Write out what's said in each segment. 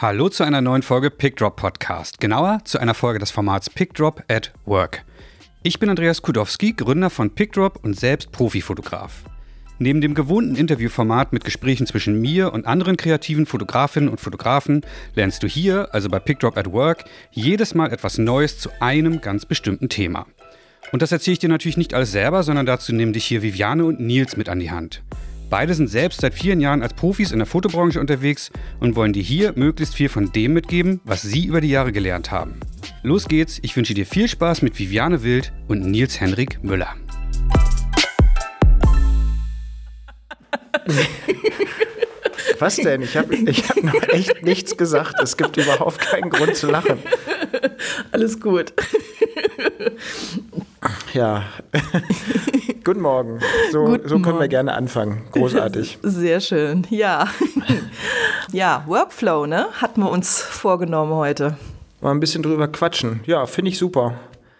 Hallo zu einer neuen Folge PickDrop Podcast. Genauer zu einer Folge des Formats PickDrop at Work. Ich bin Andreas Kudowski, Gründer von PickDrop und selbst Profifotograf. Neben dem gewohnten Interviewformat mit Gesprächen zwischen mir und anderen kreativen Fotografinnen und Fotografen lernst du hier, also bei PickDrop at Work, jedes Mal etwas Neues zu einem ganz bestimmten Thema. Und das erzähle ich dir natürlich nicht alles selber, sondern dazu nehmen dich hier Viviane und Nils mit an die Hand. Beide sind selbst seit vielen Jahren als Profis in der Fotobranche unterwegs und wollen dir hier möglichst viel von dem mitgeben, was sie über die Jahre gelernt haben. Los geht's, ich wünsche dir viel Spaß mit Viviane Wild und Nils Henrik Müller. Was denn? Ich habe ich hab noch echt nichts gesagt. Es gibt überhaupt keinen Grund zu lachen. Alles gut. Ja. Guten Morgen. So, Guten so können wir Morgen. gerne anfangen. Großartig. Sehr schön. Ja. Ja, Workflow, ne? Hatten wir uns vorgenommen heute. Mal ein bisschen drüber quatschen. Ja, finde ich super.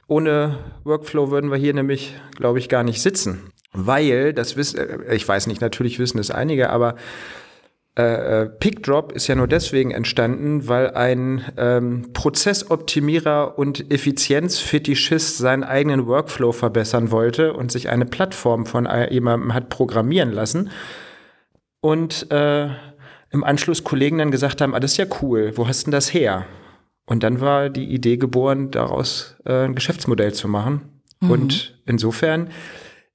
Ohne Workflow würden wir hier nämlich, glaube ich, gar nicht sitzen. Weil, das wissen, äh, ich weiß nicht, natürlich wissen es einige, aber äh, äh, PickDrop ist ja nur deswegen entstanden, weil ein ähm, Prozessoptimierer und Effizienzfetischist seinen eigenen Workflow verbessern wollte und sich eine Plattform von äh, jemandem hat programmieren lassen. Und äh, im Anschluss Kollegen dann gesagt haben, ah, das ist ja cool, wo hast denn das her? Und dann war die Idee geboren, daraus äh, ein Geschäftsmodell zu machen. Und insofern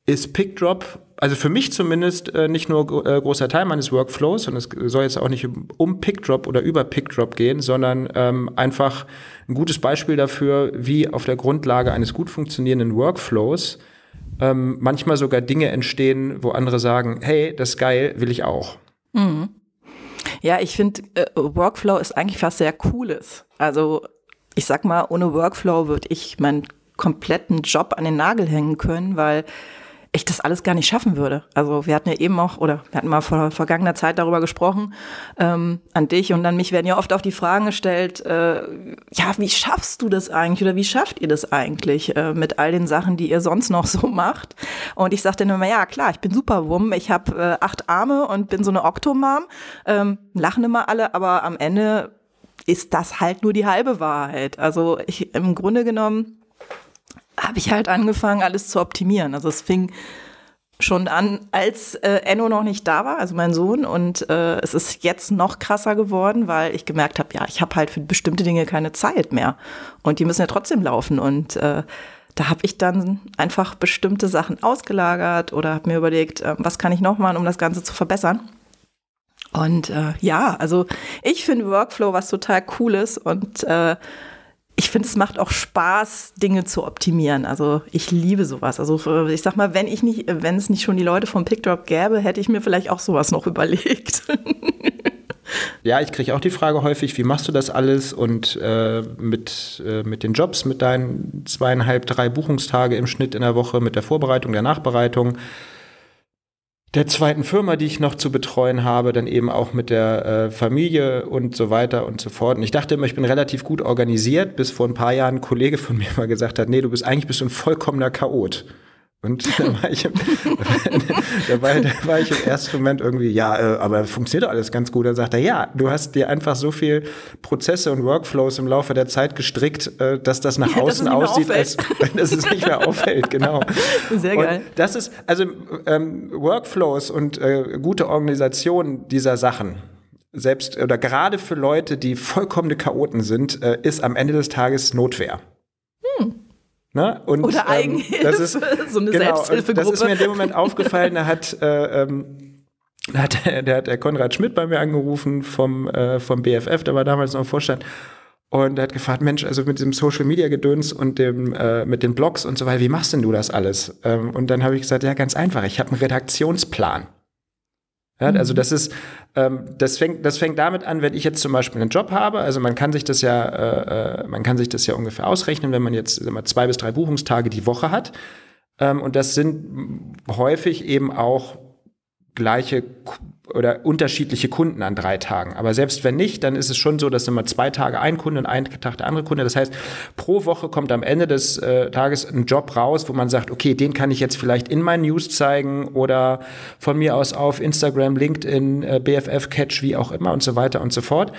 ist PickDrop, also für mich zumindest, äh, nicht nur äh, großer Teil meines Workflows und es soll jetzt auch nicht um, PickDrop oder über PickDrop gehen, sondern ähm, einfach ein gutes Beispiel dafür, wie auf der Grundlage eines gut funktionierenden Workflows ähm, manchmal sogar Dinge entstehen, wo andere sagen, hey, das ist geil, will ich auch. Ja, ich finde, äh, Workflow ist eigentlich was sehr Cooles. Also, ich sag mal, ohne Workflow würde ich meinen kompletten Job an den Nagel hängen können, weil ich das alles gar nicht schaffen würde. Also wir hatten ja eben auch, oder wir hatten mal vor vergangener Zeit darüber gesprochen, ähm, an dich und an mich werden ja oft auch die Fragen gestellt, äh, ja, wie schaffst du das eigentlich oder wie schafft ihr das eigentlich äh, mit all den Sachen, die ihr sonst noch so macht? Und ich sagte dann immer, ja klar, ich bin Superwum, ich habe äh, acht Arme und bin so eine Oktomam, ähm, lachen immer alle, aber am Ende ist das halt nur die halbe Wahrheit. Also ich im Grunde genommen habe ich halt angefangen, alles zu optimieren. Also es fing schon an, als äh, Enno noch nicht da war, also mein Sohn. Und äh, es ist jetzt noch krasser geworden, weil ich gemerkt habe, ja, ich habe halt für bestimmte Dinge keine Zeit mehr. Und die müssen ja trotzdem laufen. Und äh, da habe ich dann einfach bestimmte Sachen ausgelagert oder habe mir überlegt, äh, was kann ich noch machen, um das Ganze zu verbessern. Und äh, ja, also ich finde Workflow was total Cooles und äh, ich finde, es macht auch Spaß, Dinge zu optimieren. Also ich liebe sowas. Also äh, ich sag mal, wenn ich nicht, wenn es nicht schon die Leute vom PickDrop gäbe, hätte ich mir vielleicht auch sowas noch überlegt. Ja, ich kriege auch die Frage häufig, wie machst du das alles und äh, mit, äh, mit den Jobs, mit deinen zweieinhalb, drei Buchungstage im Schnitt in der Woche, mit der Vorbereitung, der Nachbereitung, der zweiten Firma, die ich noch zu betreuen habe, dann eben auch mit der äh, Familie und so weiter und so fort. Und ich dachte immer, ich bin relativ gut organisiert, bis vor ein paar Jahren ein Kollege von mir mal gesagt hat, nee, du bist eigentlich bist du ein vollkommener Chaot. Und da war ich, im, da war, da war ich im ersten Moment irgendwie, ja, äh, aber funktioniert doch alles ganz gut. Dann sagt er, ja, du hast dir einfach so viel Prozesse und Workflows im Laufe der Zeit gestrickt, äh, dass das nach Ja, außen mehr aussieht, als dass es nicht mehr auffällt, genau. Sehr und geil. Das ist, also ähm, Workflows und äh, gute Organisation dieser Sachen, selbst oder gerade für Leute, die vollkommene Chaoten sind, äh, ist am Ende des Tages Notwehr. Ne? Und. Oder Eigenhilfe, das ist, so eine genau, Selbsthilfegruppe. Das ist mir in dem Moment aufgefallen, da hat, äh, ähm, da hat, der hat der Konrad Schmidt bei mir angerufen vom, äh, vom BFF, der war damals noch im Vorstand. Und er hat gefragt, Mensch, also mit diesem Social Media Gedöns und dem, äh, mit den Blogs und so weiter, wie machst denn du das alles? Ähm, und dann habe ich gesagt, ja, ganz einfach, ich habe einen Redaktionsplan. Ja, also das ist, ähm, das fängt, das fängt damit an, wenn ich jetzt zum Beispiel einen Job habe. Also man kann sich das ja, äh, äh, man kann sich das ja ungefähr ausrechnen, wenn man jetzt sagen wir, zwei bis drei Buchungstage die Woche hat. Ähm, und das sind häufig eben auch gleiche oder unterschiedliche Kunden an drei Tagen. Aber selbst wenn nicht, dann ist es schon so, dass immer zwei Tage ein Kunde und ein Tag der andere Kunde. Das heißt, pro Woche kommt am Ende des äh, Tages ein Job raus, wo man sagt, okay, den kann ich jetzt vielleicht in meinen News zeigen oder von mir aus auf Instagram, LinkedIn, äh, BFF Catch, wie auch immer und so weiter und so fort.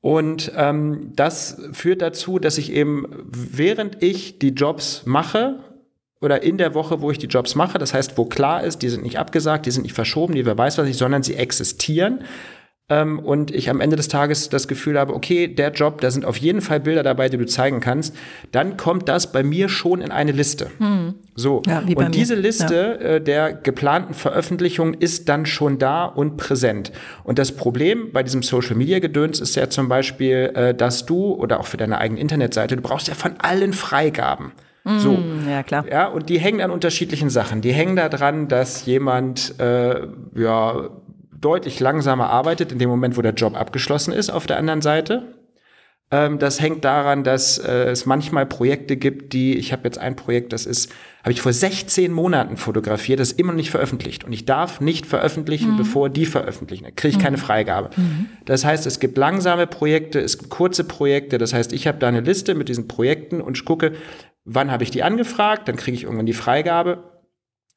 Und ähm, das führt dazu, dass ich eben, während ich die Jobs mache, oder in der Woche, wo ich die Jobs mache, das heißt, wo klar ist, die sind nicht abgesagt, die sind nicht verschoben, die wer weiß was ich, sondern sie existieren, ähm, und ich am Ende des Tages das Gefühl habe, okay, der Job, da sind auf jeden Fall Bilder dabei, die du zeigen kannst, dann kommt das bei mir schon in eine Liste. Hm. So, ja, und diese Liste ja. äh, der geplanten Veröffentlichung ist dann schon da und präsent. Und das Problem bei diesem Social Media Gedöns ist ja zum Beispiel, äh, dass du oder auch für deine eigene Internetseite, du brauchst ja von allen Freigaben. So. Mm, ja, klar. Ja, und die hängen an unterschiedlichen Sachen. Die hängen daran, dass jemand, äh, ja, deutlich langsamer arbeitet in dem Moment, wo der Job abgeschlossen ist auf der anderen Seite. Ähm, das hängt daran, dass äh, es manchmal Projekte gibt, die, ich habe jetzt ein Projekt, das ist, habe ich vor 16 Monaten fotografiert, das ist immer noch nicht veröffentlicht. Und ich darf nicht veröffentlichen, mhm. bevor die veröffentlichen. Da kriege ich mhm. keine Freigabe. Mhm. Das heißt, es gibt langsame Projekte, es gibt kurze Projekte. Das heißt, ich habe da eine Liste mit diesen Projekten und ich gucke, wann habe ich die angefragt, dann kriege ich irgendwann die Freigabe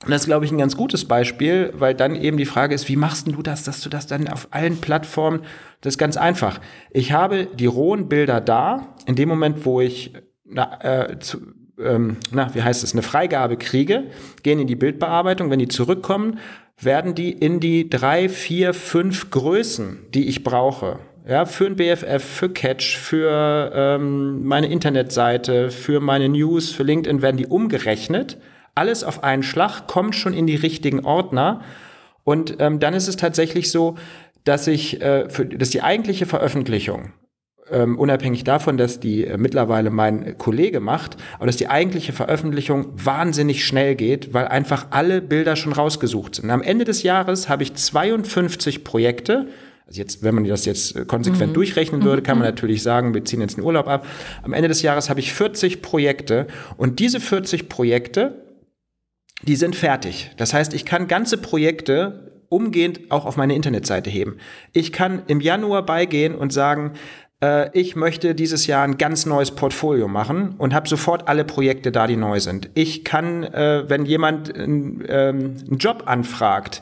und das ist, glaube ich, ein ganz gutes Beispiel, weil dann eben die Frage ist, wie machst du das, dass du das dann auf allen Plattformen, das ist ganz einfach. Ich habe die rohen Bilder da, in dem Moment, wo ich, na, äh, zu, ähm, na, wie heißt es, eine Freigabe kriege, gehen in die Bildbearbeitung, wenn die zurückkommen, werden die in die drei, vier, fünf Größen, die ich brauche, ja, für ein BFF, für Catch, für ähm, meine Internetseite, für meine News, für LinkedIn werden die umgerechnet alles auf einen Schlag, kommt schon in die richtigen Ordner. Und ähm, dann ist es tatsächlich so, dass ich, äh, für, dass die eigentliche Veröffentlichung, ähm, unabhängig davon, dass die äh, mittlerweile mein Kollege macht, aber dass die eigentliche Veröffentlichung wahnsinnig schnell geht, weil einfach alle Bilder schon rausgesucht sind. am Ende des Jahres habe ich 52 Projekte, also jetzt, wenn man das jetzt äh, konsequent mhm. durchrechnen würde, kann man mhm. natürlich sagen, wir ziehen jetzt den Urlaub ab. Am Ende des Jahres habe ich 40 Projekte und diese 40 Projekte die sind fertig. Das heißt, ich kann ganze Projekte umgehend auch auf meine Internetseite heben. Ich kann im Januar beigehen und sagen, äh, ich möchte dieses Jahr ein ganz neues Portfolio machen und habe sofort alle Projekte da, die neu sind. Ich kann, äh, wenn jemand ähm, einen Job anfragt,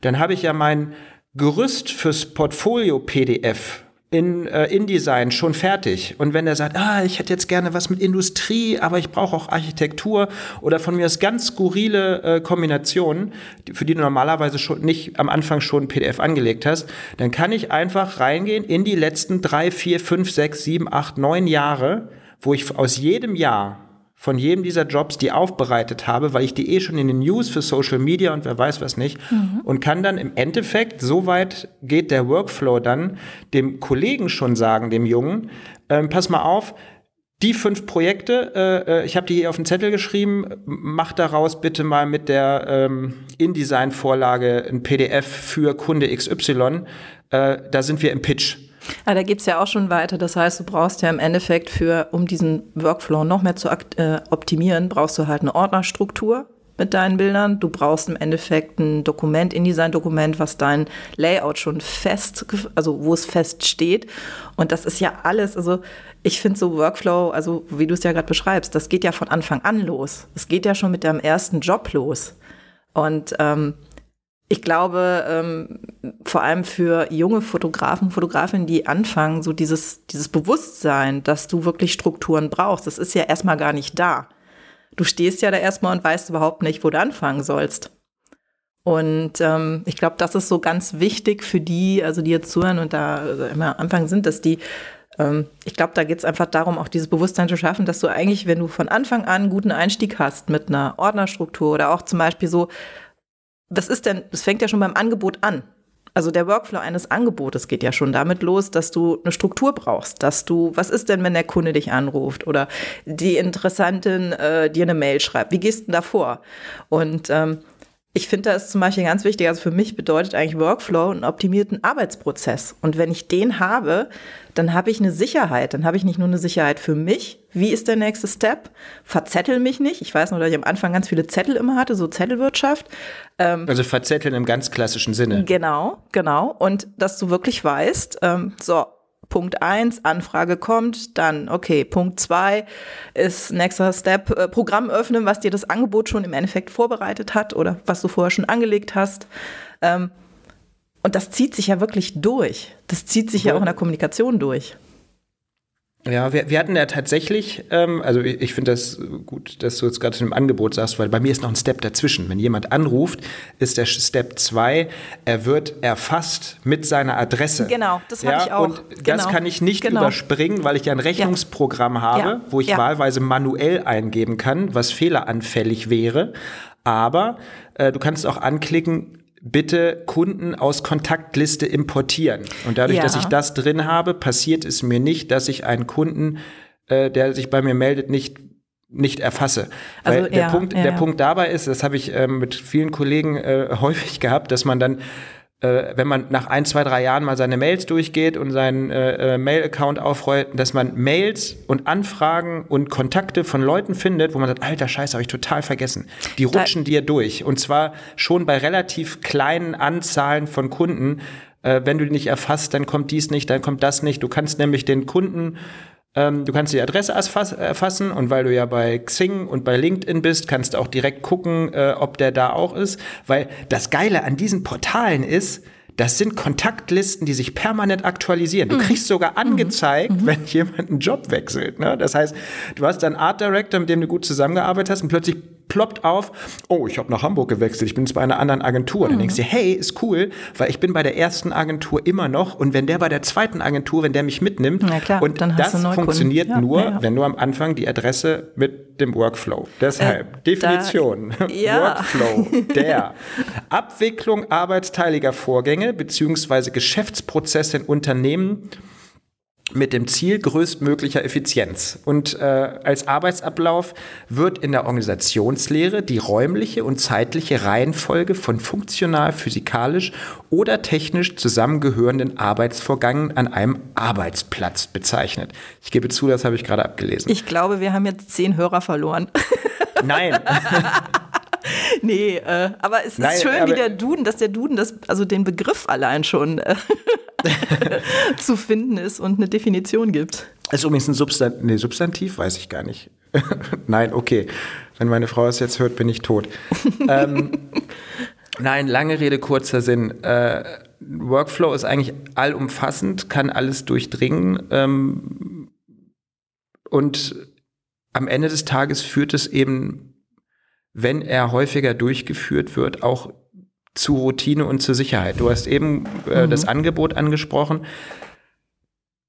dann habe ich ja mein Gerüst fürs Portfolio PDF in äh, InDesign schon fertig. Und wenn er sagt, ah, ich hätte jetzt gerne was mit Industrie, aber ich brauche auch Architektur oder von mir aus ganz skurrile äh, Kombinationen, für die du normalerweise schon nicht am Anfang schon ein PDF angelegt hast, dann kann ich einfach reingehen in die letzten drei, vier, fünf, sechs, sieben, acht, neun Jahre, wo ich aus jedem Jahr von jedem dieser Jobs die aufbereitet habe, weil ich die eh schon in den News für Social Media und wer weiß was nicht mhm. und kann dann im Endeffekt, soweit geht der Workflow dann, dem Kollegen schon sagen, dem Jungen, ähm, pass mal auf, die fünf Projekte, äh, äh ich habe die hier auf den Zettel geschrieben, mach daraus bitte mal mit der ähm, InDesign-Vorlage ein PDF für Kunde XY. Äh, da sind wir im Pitch. Ja, da geht es ja auch schon weiter. Das heißt, du brauchst ja im Endeffekt für, um diesen Workflow noch mehr zu äh, optimieren, brauchst du halt eine Ordnerstruktur mit deinen Bildern. Du brauchst im Endeffekt ein Dokument, InDesign-Dokument, was dein Layout schon fest, also wo es fest steht. Und das ist ja alles, also ich finde so Workflow, also wie du es ja gerade beschreibst, das geht ja von Anfang an los. Es geht ja schon mit deinem ersten Job los. Und ähm, ich glaube, ähm, vor allem für junge Fotografen, Fotografinnen, die anfangen, so dieses, dieses Bewusstsein, dass du wirklich Strukturen brauchst, das ist ja erstmal gar nicht da. Du stehst ja da erstmal und weißt überhaupt nicht, wo du anfangen sollst. Und ähm, ich glaube, das ist so ganz wichtig für die, also die jetzt zuhören und da also immer am Anfang sind, dass die, ähm, ich glaube, da geht es einfach darum, auch dieses Bewusstsein zu schaffen, dass du eigentlich, wenn du von Anfang an einen guten Einstieg hast mit einer Ordnerstruktur oder auch zum Beispiel so, was ist denn, das fängt ja schon beim Angebot an. Also der Workflow eines Angebotes geht ja schon damit los, dass du eine Struktur brauchst, dass du, was ist denn, wenn der Kunde dich anruft oder die Interessantin äh, dir eine Mail schreibt? Wie gehst du da vor? Und ähm, ich finde, das ist zum Beispiel ganz wichtig. Also für mich bedeutet eigentlich Workflow einen optimierten Arbeitsprozess. Und wenn ich den habe, dann habe ich eine Sicherheit. Dann habe ich nicht nur eine Sicherheit für mich. Wie ist der nächste Step? Verzettel mich nicht. Ich weiß nur, dass ich am Anfang ganz viele Zettel immer hatte, so Zettelwirtschaft. Ähm, also verzetteln im ganz klassischen Sinne. Genau, genau. Und dass du wirklich weißt, ähm, so, Punkt eins Anfrage kommt, dann, okay, Punkt zwei ist nächster Step, äh, Programm öffnen, was dir das Angebot schon im Endeffekt vorbereitet hat oder was du vorher schon angelegt hast. Ähm, und das zieht sich ja wirklich durch. Das zieht sich ja auch in der Kommunikation durch. Ja, wir, wir hatten ja tatsächlich, ähm, also ich, ich finde das gut, dass du jetzt gerade zu dem Angebot sagst, weil bei mir ist noch ein Step dazwischen. Wenn jemand anruft, ist der Step 2, er wird erfasst mit seiner Adresse. Genau, das habe ja, ich auch. Und das genau. kann ich nicht genau. überspringen, weil ich ja ein Rechnungsprogramm habe, Ja. wo ich Ja. wahlweise manuell eingeben kann, was fehleranfällig wäre. Aber äh, du kannst auch anklicken, bitte Kunden aus Kontaktliste importieren. Und dadurch, Ja. dass ich das drin habe, passiert es mir nicht, dass ich einen Kunden, äh, der sich bei mir meldet, nicht nicht erfasse. Weil Also, der, ja, Punkt, ja, der. Punkt dabei ist, das habe ich ähm, mit vielen Kollegen äh, häufig gehabt, dass man dann äh, wenn man nach ein, zwei, drei Jahren mal seine Mails durchgeht und seinen äh, äh, Mail-Account aufrollt, dass man Mails und Anfragen und Kontakte von Leuten findet, wo man sagt, alter Scheiße, habe ich total vergessen. Die Da- rutschen dir durch. Und zwar schon bei relativ kleinen Anzahlen von Kunden. Äh, wenn du die nicht erfasst, dann kommt dies nicht, dann kommt das nicht. Du kannst nämlich den Kunden du kannst die Adresse erfass- erfassen und weil du ja bei Xing und bei LinkedIn bist, kannst du auch direkt gucken, äh, ob der da auch ist. Weil das Geile an diesen Portalen ist, das sind Kontaktlisten, die sich permanent aktualisieren. Du kriegst sogar angezeigt, wenn jemand einen Job wechselt. Ne? Das heißt, du hast einen Art Director, mit dem du gut zusammengearbeitet hast und plötzlich ploppt auf, oh, ich habe nach Hamburg gewechselt, ich bin jetzt bei einer anderen Agentur. Dann denkst du dir, hey, ist cool, weil ich bin bei der ersten Agentur immer noch und wenn der bei der zweiten Agentur, wenn der mich mitnimmt, klar, und das funktioniert Ja, nur, ja, wenn du am Anfang die Adresse mit dem Workflow. Deshalb, Äh, Definition, da- ja. Workflow, der Abwicklung arbeitsteiliger Vorgänge beziehungsweise Geschäftsprozesse in Unternehmen mit dem Ziel größtmöglicher Effizienz. Und äh, als Arbeitsablauf wird in der Organisationslehre die räumliche und zeitliche Reihenfolge von funktional, physikalisch oder technisch zusammengehörenden Arbeitsvorgängen an einem Arbeitsplatz bezeichnet. Ich gebe zu, das habe ich gerade abgelesen. Ich glaube, wir haben jetzt zehn Hörer verloren. Nein, nee, äh, aber es ist Nein, schön, aber- wie der Duden, dass der Duden das, also den Begriff allein schon äh, zu finden ist und eine Definition gibt. ist übrigens ein Substan nee, Substantiv, weiß ich gar nicht. Nein, okay. Wenn meine Frau es jetzt hört, bin ich tot. ähm, nein, lange Rede, kurzer Sinn. Äh, Workflow ist eigentlich allumfassend, kann alles durchdringen. Ähm, und am Ende des Tages führt es eben, wenn er häufiger durchgeführt wird, auch zu Routine und zur Sicherheit. Du hast eben äh, das Angebot angesprochen.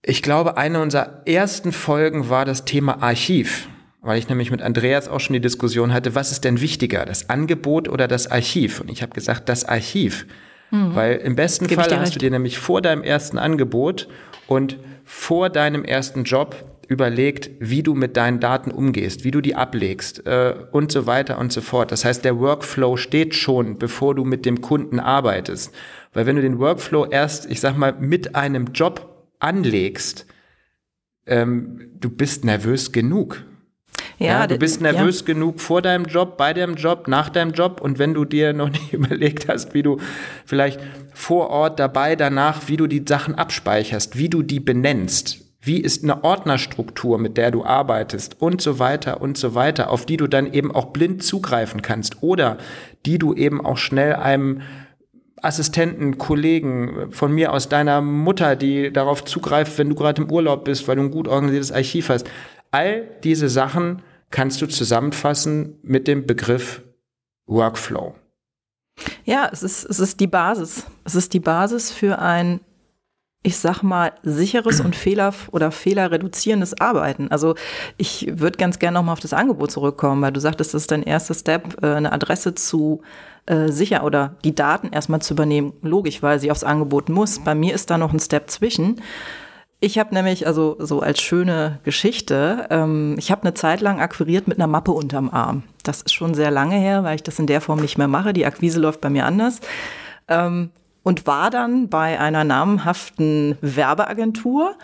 Ich glaube, eine unserer ersten Folgen war das Thema Archiv, weil ich nämlich mit Andreas auch schon die Diskussion hatte, was ist denn wichtiger, das Angebot oder das Archiv? Und ich habe gesagt, das Archiv. Weil im besten Fall hast recht. du dir nämlich vor deinem ersten Angebot und vor deinem ersten Job überlegt, wie du mit deinen Daten umgehst, wie du die ablegst äh, und so weiter und so fort. Das heißt, der Workflow steht schon, bevor du mit dem Kunden arbeitest. Weil wenn du den Workflow erst, ich sag mal, mit einem Job anlegst, ähm, du bist nervös genug. Ja, du d- bist nervös genug vor deinem Job, bei deinem Job, nach deinem Job und wenn du dir noch nicht überlegt hast, wie du vielleicht vor Ort dabei, danach, wie du die Sachen abspeicherst, wie du die benennst, wie ist eine Ordnerstruktur, mit der du arbeitest und so weiter und so weiter, auf die du dann eben auch blind zugreifen kannst oder die du eben auch schnell einem Assistenten, Kollegen, von mir aus deiner Mutter, die darauf zugreift, wenn du gerade im Urlaub bist, weil du ein gut organisiertes Archiv hast. All diese Sachen kannst du zusammenfassen mit dem Begriff Workflow. Ja, es ist, es ist die Basis. Es ist die Basis für ein, ich sag mal, sicheres und fehler- oder fehlerreduzierendes Arbeiten. Also ich würde ganz gerne nochmal auf das Angebot zurückkommen, weil du sagtest, das ist dein erster Step, äh, eine Adresse zu äh, sicher oder die Daten erstmal zu übernehmen. Logisch, weil sie aufs Angebot muss. Bei mir ist da noch ein Step zwischen. Ich habe nämlich, also so als schöne Geschichte, ähm, ich habe eine Zeit lang akquiriert mit einer Mappe unterm Arm. Das ist schon sehr lange her, weil ich das in der Form nicht mehr mache. Die Akquise läuft bei mir anders. Ähm, und war dann bei einer namhaften Werbeagentur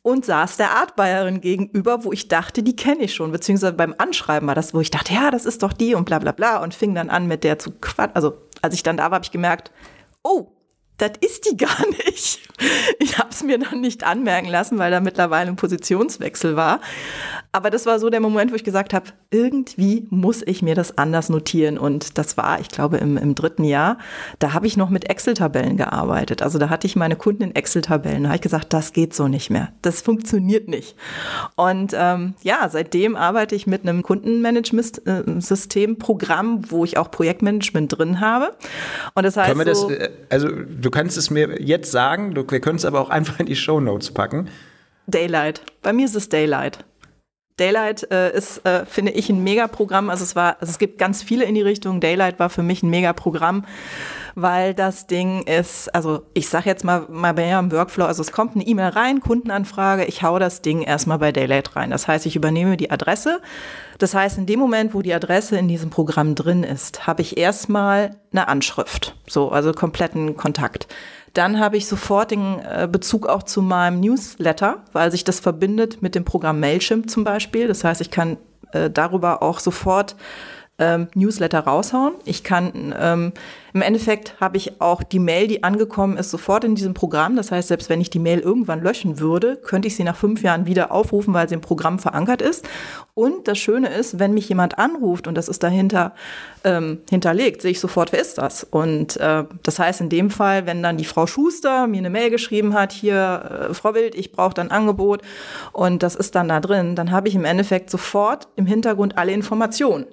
und saß der Artbayerin gegenüber, wo ich dachte, die kenne ich schon. Beziehungsweise beim Anschreiben war das, wo ich dachte, ja, das ist doch die und bla bla bla und fing dann an mit der zu quatschen. Also als ich dann da war, habe ich gemerkt, oh, das ist die gar nicht. Ich habe es mir dann nicht anmerken lassen, weil da mittlerweile ein Positionswechsel war. Aber das war so der Moment, wo ich gesagt habe, irgendwie muss ich mir das anders notieren. Und das war, ich glaube, im, im dritten Jahr, da habe ich noch mit Excel-Tabellen gearbeitet. Also da hatte ich meine Kunden in Excel-Tabellen. Da habe ich gesagt, das geht so nicht mehr. Das funktioniert nicht. Und ähm, ja, seitdem arbeite ich mit einem Kundenmanagement-System-Programm, wo ich auch Projektmanagement drin habe. Und das heißt. Können wir das, äh, also du kannst es mir jetzt sagen, wir können es aber auch einfach in die Show Notes packen. Daylight. Bei mir ist es Daylight. Daylight äh, ist, äh, finde ich, ein Megaprogramm. Also es war, also es gibt ganz viele in die Richtung. Daylight war für mich ein Megaprogramm, weil das Ding ist, also ich sage jetzt mal, mal mehr im Workflow, also es kommt eine E-Mail rein, Kundenanfrage, ich hau das Ding erstmal bei Daylight rein. Das heißt, ich übernehme die Adresse. Das heißt, in dem Moment, wo die Adresse in diesem Programm drin ist, habe ich erstmal eine Anschrift. So, also kompletten Kontakt. Dann habe ich sofort den äh, Bezug auch zu meinem Newsletter, weil sich das verbindet mit dem Programm Mailchimp zum Beispiel. Das heißt, ich kann äh, darüber auch sofort ähm, Newsletter raushauen. Ich kann ähm, im Endeffekt habe ich auch die Mail, die angekommen ist, sofort in diesem Programm. Das heißt, selbst wenn ich die Mail irgendwann löschen würde, könnte ich sie nach fünf Jahren wieder aufrufen, weil sie im Programm verankert ist. Und das Schöne ist, wenn mich jemand anruft und das ist dahinter ähm, hinterlegt, sehe ich sofort, wer ist das? Und äh, das heißt in dem Fall, wenn dann die Frau Schuster mir eine Mail geschrieben hat, hier, äh, Frau Wild, ich brauche dann Angebot und das ist dann da drin, dann habe ich im Endeffekt sofort im Hintergrund alle Informationen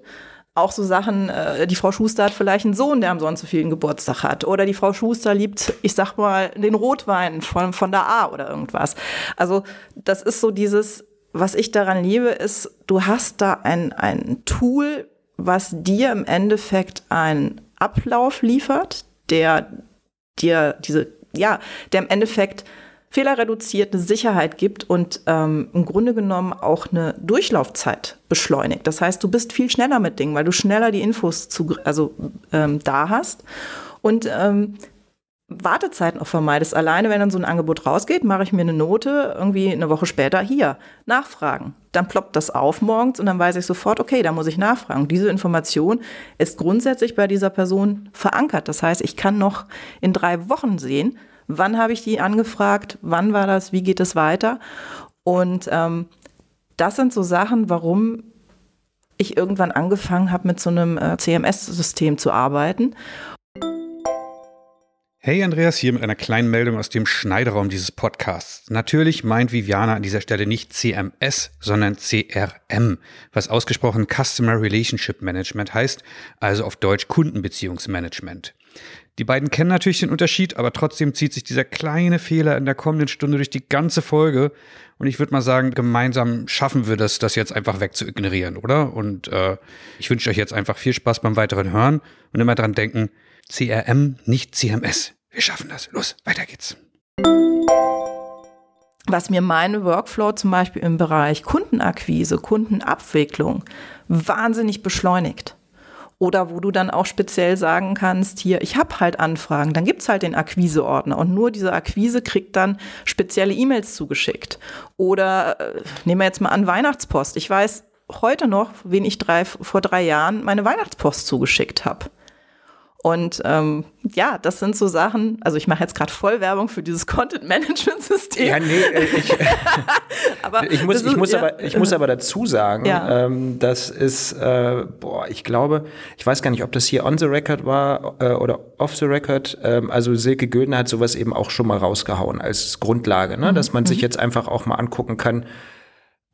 auch so Sachen, äh, die Frau Schuster hat vielleicht einen Sohn, der am sonst so vielen Geburtstag hat. Oder die Frau Schuster liebt, ich sag mal, den Rotwein von, von der A oder irgendwas. Also das ist so dieses, was ich daran liebe, ist, du hast da ein, ein Tool, was dir im Endeffekt einen Ablauf liefert, der dir diese, ja, der im Endeffekt fehlerreduziert eine Sicherheit gibt und ähm, im Grunde genommen auch eine Durchlaufzeit beschleunigt. Das heißt, du bist viel schneller mit Dingen, weil du schneller die Infos zu, also, ähm, da hast. Und ähm, Wartezeiten auch vermeidest. Alleine, wenn dann so ein Angebot rausgeht, mache ich mir eine Note, irgendwie eine Woche später, hier, nachfragen. Dann ploppt das auf morgens und dann weiß ich sofort, okay, da muss ich nachfragen. Diese Information ist grundsätzlich bei dieser Person verankert. Das heißt, ich kann noch in drei Wochen sehen, wann habe ich die angefragt, wann war das, wie geht es weiter. Und ähm, das sind so Sachen, warum ich irgendwann angefangen habe, mit so einem äh, CMS-System zu arbeiten. Hey Andreas, hier mit einer kleinen Meldung aus dem Schneideraum dieses Podcasts. Natürlich meint Viviana an dieser Stelle nicht CMS, sondern CRM, was ausgesprochen Customer Relationship Management heißt, also auf Deutsch Kundenbeziehungsmanagement. Die beiden kennen natürlich den Unterschied, aber trotzdem zieht sich dieser kleine Fehler in der kommenden Stunde durch die ganze Folge. Und ich würde mal sagen, gemeinsam schaffen wir das, das jetzt einfach weg zu ignorieren, oder? Und äh, ich wünsche euch jetzt einfach viel Spaß beim weiteren Hören und immer dran denken, CRM, nicht CMS. Wir schaffen das. Los, weiter geht's. Was mir meine Workflow zum Beispiel im Bereich Kundenakquise, Kundenabwicklung wahnsinnig beschleunigt oder wo du dann auch speziell sagen kannst, hier, ich habe halt Anfragen, dann gibt's halt den Akquiseordner und nur diese Akquise kriegt dann spezielle E-Mails zugeschickt. Oder äh, nehmen wir jetzt mal an Weihnachtspost. Ich weiß heute noch, wen ich drei, vor drei Jahren meine Weihnachtspost zugeschickt habe. Und ähm, ja, das sind so Sachen, also ich mache jetzt gerade voll Werbung für dieses Content-Management-System. Ja, nee, äh, ich, aber ich, muss, ich, muss ja. aber, ich muss aber dazu sagen, ja. ähm, das ist, äh, boah, ich glaube, ich weiß gar nicht, ob das hier on the record war äh, oder off the record. Ähm, also Silke Gödner hat sowas eben auch schon mal rausgehauen als Grundlage, ne? Mhm. dass man sich mhm. jetzt einfach auch mal angucken kann,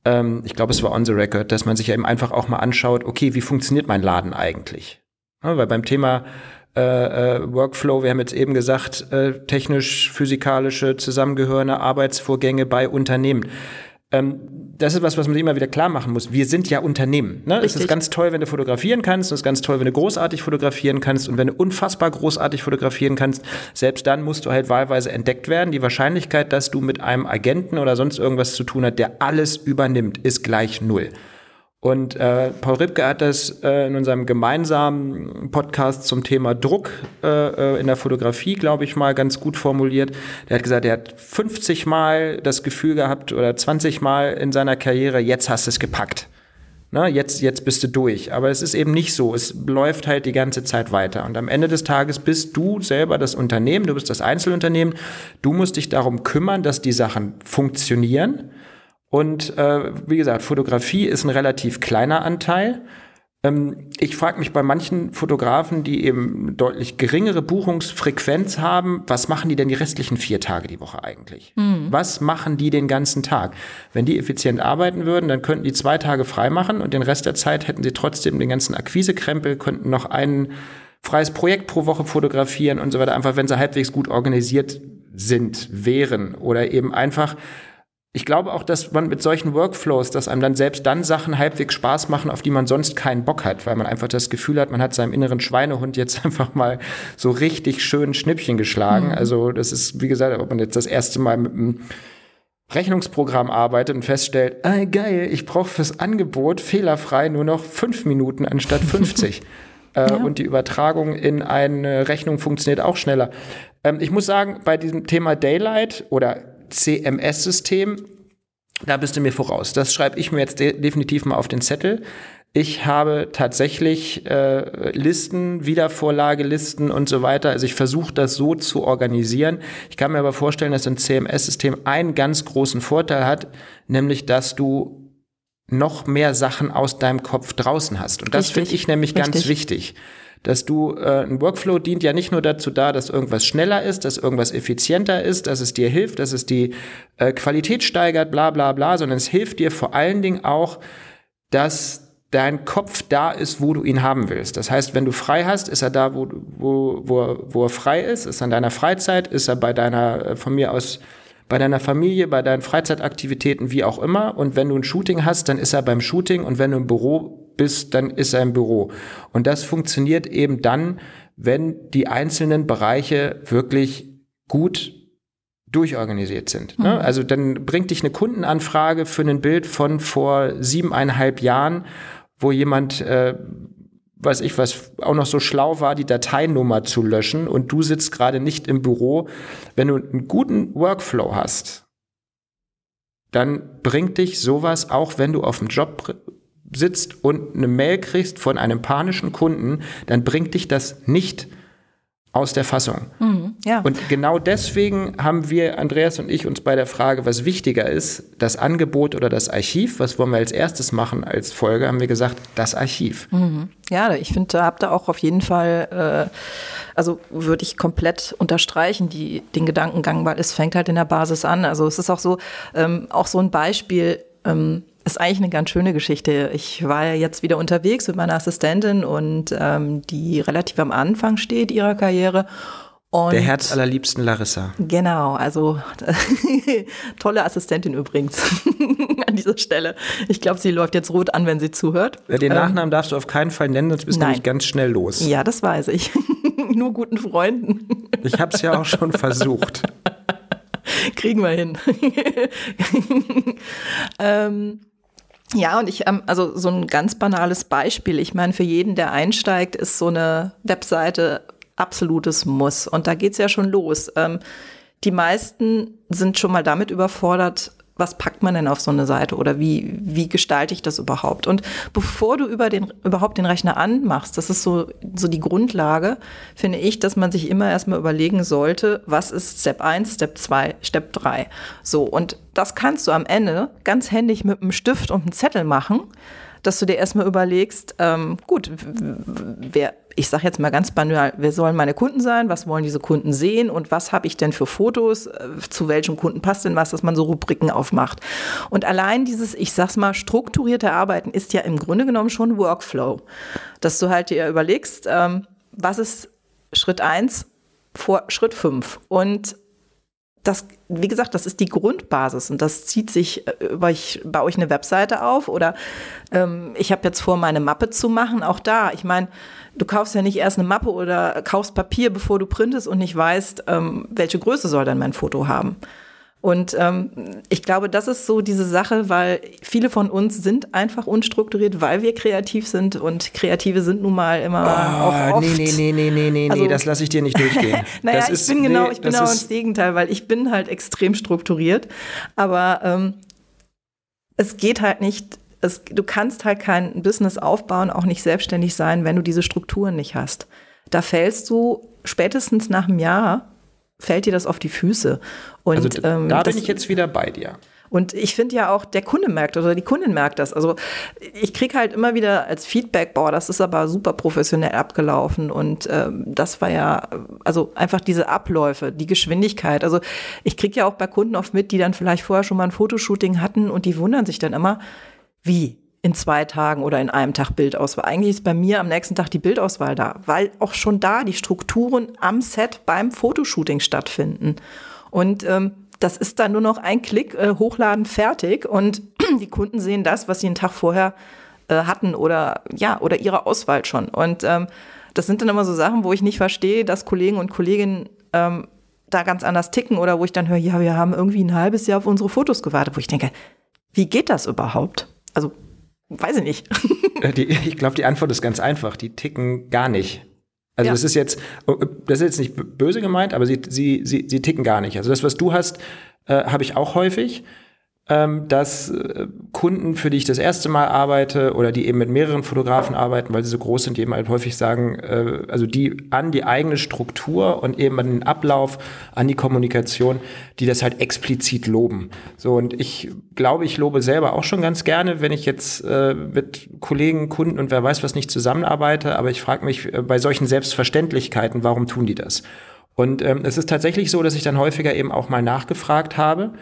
ähm, ich glaube, es war on the record, dass man sich eben einfach auch mal anschaut, okay, wie funktioniert mein Laden eigentlich? Ja, weil beim Thema äh, äh, Workflow, wir haben jetzt eben gesagt, äh, technisch-physikalische zusammengehörende Arbeitsvorgänge bei Unternehmen. Ähm, das ist was, was man sich immer wieder klar machen muss. Wir sind ja Unternehmen. Ne? Es ist ganz toll, wenn du fotografieren kannst. Es ist ganz toll, wenn du großartig fotografieren kannst. Und wenn du unfassbar großartig fotografieren kannst, selbst dann musst du halt wahlweise entdeckt werden. Die Wahrscheinlichkeit, dass du mit einem Agenten oder sonst irgendwas zu tun hast, der alles übernimmt, ist gleich null. Und äh, Paul Ripke hat das äh, in unserem gemeinsamen Podcast zum Thema Druck äh, äh in der Fotografie, glaube ich, mal ganz gut formuliert. Der hat gesagt, er hat 50 Mal das Gefühl gehabt oder 20 Mal in seiner Karriere, jetzt hast du es gepackt. Na, jetzt, jetzt bist du durch. Aber es ist eben nicht so. Es läuft halt die ganze Zeit weiter. Und am Ende des Tages bist du selber das Unternehmen, du bist das Einzelunternehmen. Du musst dich darum kümmern, dass die Sachen funktionieren Und äh, wie gesagt, Fotografie ist ein relativ kleiner Anteil. Ähm, ich frage mich bei manchen Fotografen, die eben deutlich geringere Buchungsfrequenz haben, was machen die denn die restlichen vier Tage die Woche eigentlich? Mhm. Was machen die den ganzen Tag? Wenn die effizient arbeiten würden, dann könnten die zwei Tage frei machen und den Rest der Zeit hätten sie trotzdem den ganzen Akquisekrempel, könnten noch ein freies Projekt pro Woche fotografieren und so weiter, einfach wenn sie halbwegs gut organisiert sind, wären oder eben einfach ich glaube auch, dass man mit solchen Workflows, dass einem dann selbst dann Sachen halbwegs Spaß machen, auf die man sonst keinen Bock hat, weil man einfach das Gefühl hat, man hat seinem inneren Schweinehund jetzt einfach mal so richtig schön Schnippchen geschlagen. Mhm. Also das ist, wie gesagt, ob man jetzt das erste Mal mit einem Rechnungsprogramm arbeitet und feststellt, ah, geil, ich brauche fürs Angebot fehlerfrei nur noch fünf Minuten anstatt 50. äh, ja. Und die Übertragung in eine Rechnung funktioniert auch schneller. Ähm, ich muss sagen, bei diesem Thema Daylight oder CMS-System, da bist du mir voraus. Das schreibe ich mir jetzt de definitiv mal auf den Zettel. Ich habe tatsächlich äh, Listen, Wiedervorlagelisten und so weiter. Also ich versuche das so zu organisieren. Ich kann mir aber vorstellen, dass ein CMS-System einen ganz großen Vorteil hat, nämlich dass du noch mehr Sachen aus deinem Kopf draußen hast. Und das finde ich nämlich Richtig. ganz wichtig dass du äh, ein Workflow dient ja nicht nur dazu da, dass irgendwas schneller ist, dass irgendwas effizienter ist, dass es dir hilft, dass es die äh, Qualität steigert, bla bla bla, sondern es hilft dir vor allen Dingen auch, dass dein Kopf da ist, wo du ihn haben willst. Das heißt, wenn du frei hast, ist er da, wo, wo, wo, wo er frei ist, ist an deiner Freizeit, ist er bei deiner, äh, von mir aus, bei deiner Familie, bei deinen Freizeitaktivitäten, wie auch immer. Und wenn du ein Shooting hast, dann ist er beim Shooting. Und wenn du im Büro bist, dann ist er im Büro. Und das funktioniert eben dann, wenn die einzelnen Bereiche wirklich gut durchorganisiert sind. Ne? Mhm. Also dann bringt dich eine Kundenanfrage für ein Bild von vor siebeneinhalb Jahren, wo jemand, äh, weiß ich was, auch noch so schlau war, die Dateinummer zu löschen und du sitzt gerade nicht im Büro. Wenn du einen guten Workflow hast, dann bringt dich sowas, auch wenn du auf dem Job sitzt und eine Mail kriegst von einem panischen Kunden, dann bringt dich das nicht aus der Fassung. Mhm, ja. Und genau deswegen haben wir, Andreas und ich, uns bei der Frage, was wichtiger ist, das Angebot oder das Archiv, was wollen wir als erstes machen als Folge, haben wir gesagt, das Archiv. Mhm. Ja, ich finde, da habt ihr auch auf jeden Fall, äh, also würde ich komplett unterstreichen, die, den Gedankengang, weil es fängt halt in der Basis an. Also es ist auch so, ähm, auch so ein Beispiel, ähm, ist eigentlich eine ganz schöne Geschichte. Ich war ja jetzt wieder unterwegs mit meiner Assistentin und ähm, die relativ am Anfang steht ihrer Karriere. Und Der Herz allerliebsten Larissa. Genau, also tolle Assistentin übrigens an dieser Stelle. Ich glaube, sie läuft jetzt rot an, wenn sie zuhört. Den ähm, Nachnamen ähm, darfst du auf keinen Fall nennen, sonst bist du nämlich ganz schnell los. Ja, das weiß ich. Nur guten Freunden. ich habe es ja auch schon versucht. Kriegen wir hin. ähm, ja, und ich, ähm, also so ein ganz banales Beispiel. Ich meine, für jeden, der einsteigt, ist so eine Webseite absolutes Muss. Und da geht's ja schon los. Ähm, die meisten sind schon mal damit überfordert, was packt man denn auf so eine Seite oder wie, wie gestalte ich das überhaupt? Und bevor du über den, überhaupt den Rechner anmachst, das ist so, so die Grundlage, finde ich, dass man sich immer erstmal überlegen sollte, was ist Step 1, Step 2, Step 3. So, und das kannst du am Ende ganz händig mit einem Stift und einem Zettel machen dass du dir erstmal überlegst, ähm, gut, wer, ich sage jetzt mal ganz banal, wer sollen meine Kunden sein, was wollen diese Kunden sehen? Und was habe ich denn für Fotos, äh, zu welchem Kunden passt denn was, dass man so Rubriken aufmacht. Und allein dieses, ich sag's mal, strukturierte Arbeiten ist ja im Grunde genommen schon Workflow, dass du halt dir überlegst, ähm, was ist Schritt eins vor Schritt fünf? Und das, wie gesagt, das ist die Grundbasis und das zieht sich äh, bei euch, bei euch eine Webseite auf oder ähm, ich habe jetzt vor, meine Mappe zu machen. Auch da, ich meine, du kaufst ja nicht erst eine Mappe oder kaufst Papier, bevor du printest und nicht weißt, ähm, welche Größe soll dann mein Foto haben. Und ähm, ich glaube, das ist so diese Sache, weil viele von uns sind einfach unstrukturiert, weil wir kreativ sind und Kreative sind nun mal immer oh, auch oft. Nee, nee, nee, nee, nee, also, nee, das lasse ich dir nicht durchgehen. naja, das ich ist, bin genau, nee, ich bin genau das Gegenteil, weil ich bin halt extrem strukturiert, aber ähm, es geht halt nicht es, du kannst halt kein Business aufbauen, auch nicht selbstständig sein, wenn du diese Strukturen nicht hast. Da fällst du spätestens nach einem Jahr fällt dir das auf die Füße. Und, also, ähm, da bin ich jetzt wieder bei dir. Und ich finde ja auch, der Kunde merkt oder die Kundin merkt das. Also ich kriege halt immer wieder als Feedback, boah, das ist aber super professionell abgelaufen. Und ähm, das war ja, also einfach diese Abläufe, die Geschwindigkeit. Also ich kriege ja auch bei Kunden oft mit, die dann vielleicht vorher schon mal ein Fotoshooting hatten und die wundern sich dann immer, wie? In zwei Tagen oder in einem Tag Bildauswahl. Eigentlich ist bei mir am nächsten Tag die Bildauswahl da, weil auch schon da die Strukturen am Set beim Fotoshooting stattfinden. Und ähm, das ist dann nur noch ein Klick, äh, hochladen, fertig. Und die Kunden sehen das, was sie einen Tag vorher äh, hatten oder ja, oder ihre Auswahl schon. Und ähm, das sind dann immer so Sachen, wo ich nicht verstehe, dass Kollegen und Kolleginnen ähm, da ganz anders ticken oder wo ich dann höre, ja, wir haben irgendwie ein halbes Jahr auf unsere Fotos gewartet, wo ich denke, wie geht das überhaupt? Also Weiß ich nicht. Äh, die, ich glaube, die Antwort ist ganz einfach. Die ticken gar nicht. Also ja. das ist jetzt, oh, das ist jetzt nicht böse gemeint, aber sie, sie, sie, sie ticken gar nicht. Also das, was du hast, äh, habe ich auch häufig ähm, dass äh, Kunden, für die ich das erste Mal arbeite oder die eben mit mehreren Fotografen arbeiten, weil sie so groß sind, die eben halt häufig sagen, äh, also die an die eigene Struktur und eben an den Ablauf, an die Kommunikation, die das halt explizit loben. So und ich glaube, ich lobe selber auch schon ganz gerne, wenn ich jetzt äh, mit Kollegen, Kunden und wer weiß was nicht zusammenarbeite, aber ich frage mich äh, bei solchen Selbstverständlichkeiten, warum tun die das? Und ähm, es ist tatsächlich so, dass ich dann häufiger eben auch mal nachgefragt habe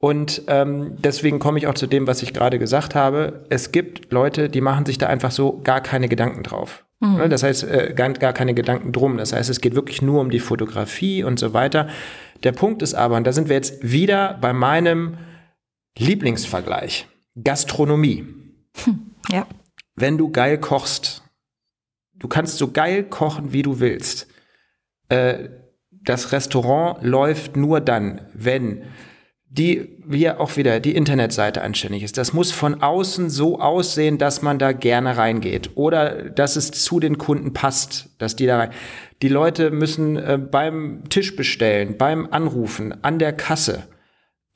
und ähm, deswegen komme ich auch zu dem, was ich gerade gesagt habe. Es gibt Leute, die machen sich da einfach so gar keine Gedanken drauf. Mhm. Ne, das heißt, äh, gar, gar keine Gedanken drum. Das heißt, es geht wirklich nur um die Fotografie und so weiter. Der Punkt ist aber, und da sind wir jetzt wieder bei meinem Lieblingsvergleich, Gastronomie. Hm, ja. Wenn du geil kochst, du kannst so geil kochen, wie du willst. Äh, das Restaurant läuft nur dann, wenn die wir auch wieder die Internetseite anständig ist. Das muss von außen so aussehen, dass man da gerne reingeht oder dass es zu den Kunden passt, dass die da rein. Die Leute müssen äh, beim Tisch bestellen, beim Anrufen, an der Kasse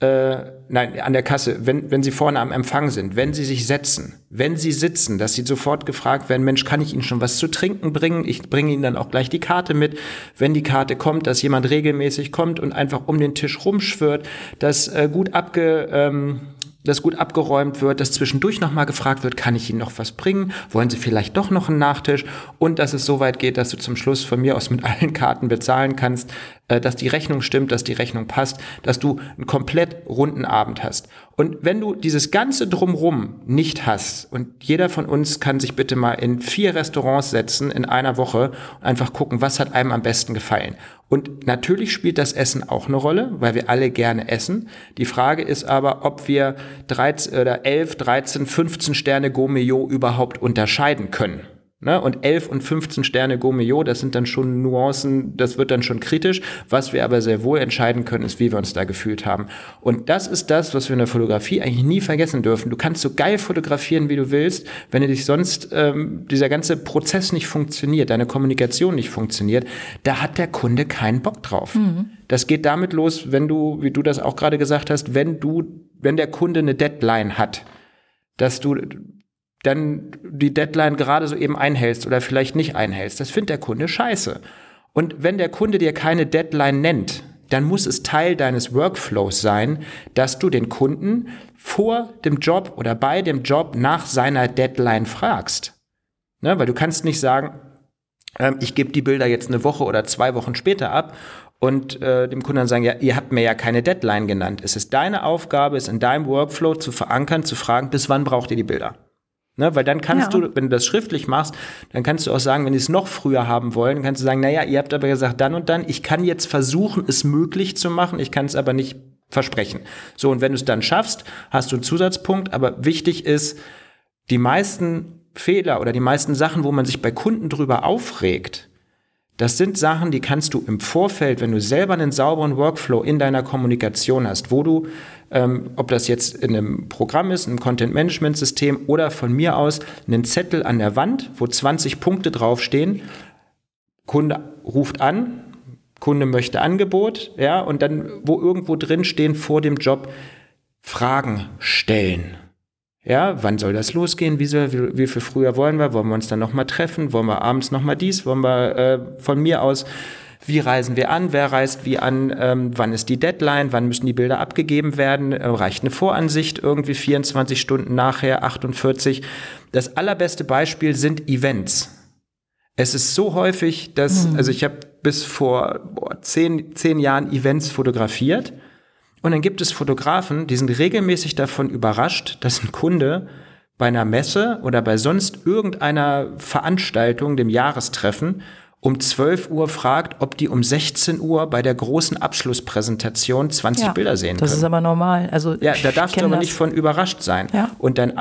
äh, nein, an der Kasse, wenn, wenn Sie vorne am Empfang sind, wenn Sie sich setzen, wenn Sie sitzen, dass Sie sofort gefragt werden, Mensch, kann ich Ihnen schon was zu trinken bringen? Ich bringe Ihnen dann auch gleich die Karte mit. Wenn die Karte kommt, dass jemand regelmäßig kommt und einfach um den Tisch rumschwirrt, dass äh, gut abge, ähm, dass gut abgeräumt wird, dass zwischendurch nochmal gefragt wird, kann ich Ihnen noch was bringen? Wollen Sie vielleicht doch noch einen Nachtisch? Und dass es so weit geht, dass du zum Schluss von mir aus mit allen Karten bezahlen kannst, dass die Rechnung stimmt, dass die Rechnung passt, dass du einen komplett runden Abend hast. Und wenn du dieses ganze Drumrum nicht hast, und jeder von uns kann sich bitte mal in vier Restaurants setzen in einer Woche und einfach gucken, was hat einem am besten gefallen. Und natürlich spielt das Essen auch eine Rolle, weil wir alle gerne essen. Die Frage ist aber, ob wir 13 oder 11, 13, 15 Sterne Gourmet überhaupt unterscheiden können. Ne? Und 11 und 15 Sterne Gourmet, das sind dann schon Nuancen, das wird dann schon kritisch. Was wir aber sehr wohl entscheiden können, ist, wie wir uns da gefühlt haben. Und das ist das, was wir in der Fotografie eigentlich nie vergessen dürfen. Du kannst so geil fotografieren, wie du willst, wenn du dich sonst ähm, dieser ganze Prozess nicht funktioniert, deine Kommunikation nicht funktioniert, da hat der Kunde keinen Bock drauf. Mhm. Das geht damit los, wenn du, wie du das auch gerade gesagt hast, wenn du, wenn der Kunde eine Deadline hat, dass du dann die Deadline gerade so eben einhältst oder vielleicht nicht einhältst. Das findet der Kunde scheiße. Und wenn der Kunde dir keine Deadline nennt, dann muss es Teil deines Workflows sein, dass du den Kunden vor dem Job oder bei dem Job nach seiner Deadline fragst. Ne, weil du kannst nicht sagen, ähm, ich gebe die Bilder jetzt eine Woche oder zwei Wochen später ab und äh, dem Kunden dann sagen, ja, ihr habt mir ja keine Deadline genannt. Es ist deine Aufgabe, es in deinem Workflow zu verankern, zu fragen, bis wann braucht ihr die Bilder? Ne, weil dann kannst ja. du, wenn du das schriftlich machst, dann kannst du auch sagen, wenn die es noch früher haben wollen, dann kannst du sagen, naja, ihr habt aber gesagt, dann und dann, ich kann jetzt versuchen, es möglich zu machen, ich kann es aber nicht versprechen. So, und wenn du es dann schaffst, hast du einen Zusatzpunkt, aber wichtig ist, die meisten Fehler oder die meisten Sachen, wo man sich bei Kunden drüber aufregt, das sind Sachen, die kannst du im Vorfeld, wenn du selber einen sauberen Workflow in deiner Kommunikation hast, wo du, ähm, ob das jetzt in einem Programm ist, einem Content-Management-System oder von mir aus einen Zettel an der Wand, wo 20 Punkte draufstehen, Kunde ruft an, Kunde möchte Angebot, ja, und dann, wo irgendwo drin stehen vor dem Job, Fragen stellen. Ja, wann soll das losgehen? Wie, soll, wie, wie viel früher wollen wir? Wollen wir uns dann nochmal treffen? Wollen wir abends nochmal dies? Wollen wir äh, von mir aus wie reisen wir an, wer reist wie an, ähm, wann ist die Deadline, wann müssen die Bilder abgegeben werden, äh, reicht eine Voransicht irgendwie 24 Stunden nachher, 48. Das allerbeste Beispiel sind Events. Es ist so häufig, dass, mhm. also ich habe bis vor boah, zehn, zehn Jahren Events fotografiert. Und dann gibt es Fotografen, die sind regelmäßig davon überrascht, dass ein Kunde bei einer Messe oder bei sonst irgendeiner Veranstaltung, dem Jahrestreffen, um 12 Uhr fragt, ob die um 16 Uhr bei der großen Abschlusspräsentation 20 ja, Bilder sehen das können. Das ist aber normal. Also ja, da darfst du aber das. nicht von überrascht sein. Ja. Und dein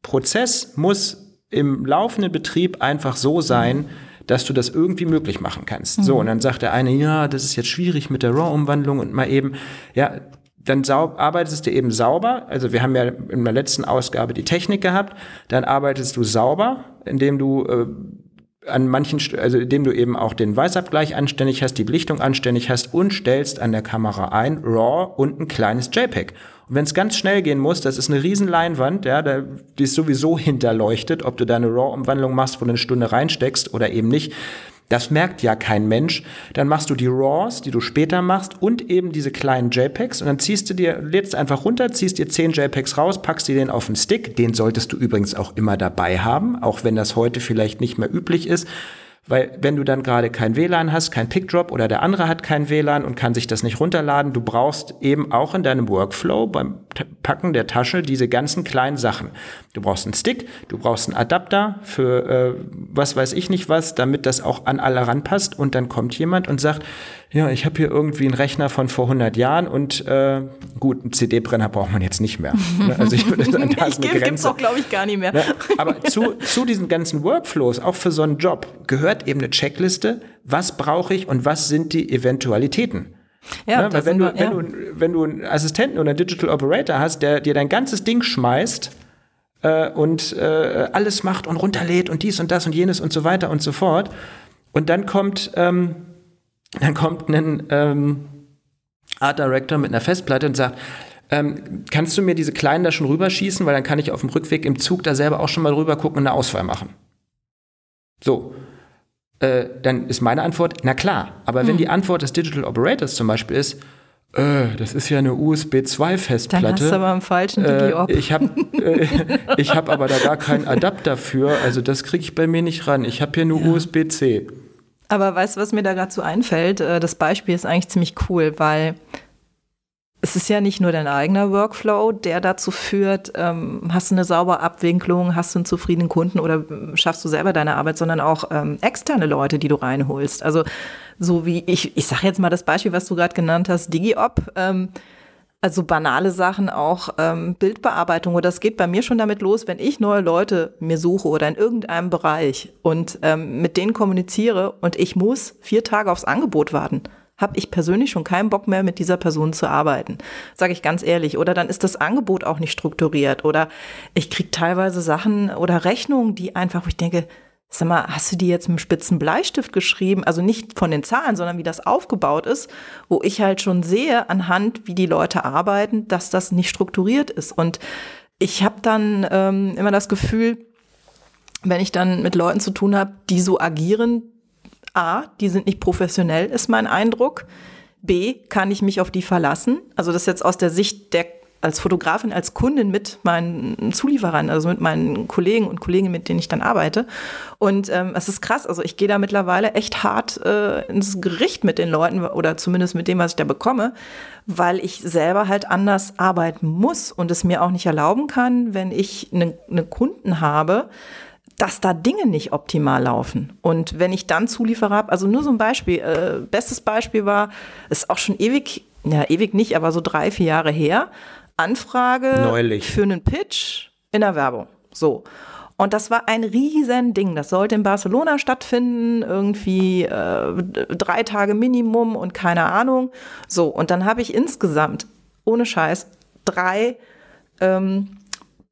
Prozess muss im laufenden Betrieb einfach so sein, dass du das irgendwie möglich machen kannst. Mhm. So, und dann sagt der eine, ja, das ist jetzt schwierig mit der RAW-Umwandlung und mal eben, ja, dann arbeitest du eben sauber. Also wir haben ja in der letzten Ausgabe die Technik gehabt. Dann arbeitest du sauber, indem du äh, an manchen, also indem du eben auch den Weißabgleich anständig hast, die Belichtung anständig hast und stellst an der Kamera ein RAW und ein kleines JPEG. Und wenn es ganz schnell gehen muss, das ist eine riesen Leinwand, ja, die ist sowieso hinterleuchtet, ob du da eine RAW-Umwandlung machst, wo du eine Stunde reinsteckst oder eben nicht. Das merkt ja kein Mensch. Dann machst du die RAWs, die du später machst und eben diese kleinen JPEGs und dann ziehst du dir, lädst einfach runter, ziehst dir zehn JPEGs raus, packst dir den auf den Stick. Den solltest du übrigens auch immer dabei haben, auch wenn das heute vielleicht nicht mehr üblich ist. Weil wenn du dann gerade kein WLAN hast, kein Pickdrop oder der andere hat kein WLAN und kann sich das nicht runterladen, du brauchst eben auch in deinem Workflow beim Packen der Tasche diese ganzen kleinen Sachen. Du brauchst einen Stick, du brauchst einen Adapter für äh, was weiß ich nicht was, damit das auch an alle ranpasst und dann kommt jemand und sagt, ja, ich habe hier irgendwie einen Rechner von vor 100 Jahren und äh, gut, einen CD-Brenner braucht man jetzt nicht mehr. Ne? Also ich würde sagen, da ist eine Grenze. Gibt's auch, glaube ich, gar nicht mehr. Ne? Aber zu, zu diesen ganzen Workflows, auch für so einen Job, gehört eben eine Checkliste, was brauche ich und was sind die Eventualitäten. Ja, ne? Weil wenn du, wir, ja. wenn, du, wenn du einen Assistenten oder einen Digital Operator hast, der dir dein ganzes Ding schmeißt, äh, und äh, alles macht und runterlädt und dies und das und jenes und so weiter und so fort. Und dann kommt ähm, dann kommt ein ähm, Art Director mit einer Festplatte und sagt, ähm, kannst du mir diese kleinen da schon rüberschießen, weil dann kann ich auf dem Rückweg im Zug da selber auch schon mal rüber gucken und eine Auswahl machen. So. Äh, dann ist meine Antwort, na klar. Aber hm. wenn die Antwort des Digital Operators zum Beispiel ist, äh, das ist ja eine USB 2 Festplatte. Dann hast du aber im falschen Digi-Op. Äh, ich habe äh, hab aber da gar keinen Adapter für, also das kriege ich bei mir nicht ran. Ich habe hier nur ja. USB-C. Aber weißt du, was mir da so einfällt? Äh, das Beispiel ist eigentlich ziemlich cool, weil es ist ja nicht nur dein eigener Workflow, der dazu führt, ähm, hast du eine saubere Abwinklung, hast du einen zufriedenen Kunden oder ähm, schaffst du selber deine Arbeit, sondern auch ähm, externe Leute, die du reinholst. Also so wie ich, ich sage jetzt mal das Beispiel, was du gerade genannt hast, DigiOp. Ähm, also banale Sachen auch ähm, Bildbearbeitung. Oder das geht bei mir schon damit los, wenn ich neue Leute mir suche oder in irgendeinem Bereich und ähm, mit denen kommuniziere und ich muss vier Tage aufs Angebot warten, habe ich persönlich schon keinen Bock mehr mit dieser Person zu arbeiten, sage ich ganz ehrlich. Oder dann ist das Angebot auch nicht strukturiert. Oder ich kriege teilweise Sachen oder Rechnungen, die einfach, wo ich denke, Sag mal, hast du die jetzt mit einem spitzen Bleistift geschrieben? Also nicht von den Zahlen, sondern wie das aufgebaut ist, wo ich halt schon sehe anhand, wie die Leute arbeiten, dass das nicht strukturiert ist. Und ich habe dann ähm, immer das Gefühl, wenn ich dann mit Leuten zu tun habe, die so agieren, a, die sind nicht professionell, ist mein Eindruck. B, kann ich mich auf die verlassen? Also das jetzt aus der Sicht der als Fotografin, als Kundin mit meinen Zulieferern, also mit meinen Kollegen und Kolleginnen, mit denen ich dann arbeite. Und ähm, es ist krass, also ich gehe da mittlerweile echt hart äh, ins Gericht mit den Leuten oder zumindest mit dem, was ich da bekomme, weil ich selber halt anders arbeiten muss und es mir auch nicht erlauben kann, wenn ich einen ne Kunden habe, dass da Dinge nicht optimal laufen. Und wenn ich dann Zulieferer habe, also nur so ein Beispiel, äh, bestes Beispiel war, ist auch schon ewig, ja ewig nicht, aber so drei, vier Jahre her, Anfrage Neulich. für einen Pitch in der Werbung. So. Und das war ein riesen Ding. Das sollte in Barcelona stattfinden, irgendwie äh, drei Tage Minimum und keine Ahnung. So, und dann habe ich insgesamt, ohne Scheiß, drei ähm,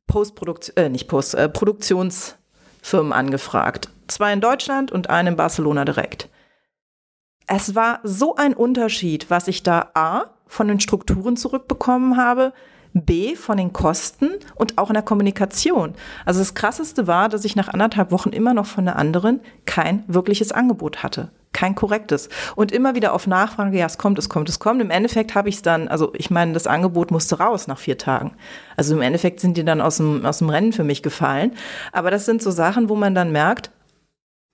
Postproduktion, äh, nicht Post, äh, Produktionsfirmen angefragt. Zwei in Deutschland und eine in Barcelona direkt. Es war so ein Unterschied, was ich da A von den Strukturen zurückbekommen habe, B von den Kosten und auch in der Kommunikation. Also das Krasseste war, dass ich nach anderthalb Wochen immer noch von der anderen kein wirkliches Angebot hatte. kein korrektes. Und immer wieder auf Nachfrage, ja, es kommt, es kommt, es kommt. Im Endeffekt habe ich es dann, also ich meine, das Angebot musste raus nach vier Tagen. Also im Endeffekt sind die dann aus dem, aus dem Rennen für mich gefallen. Aber das sind so Sachen, wo man dann merkt,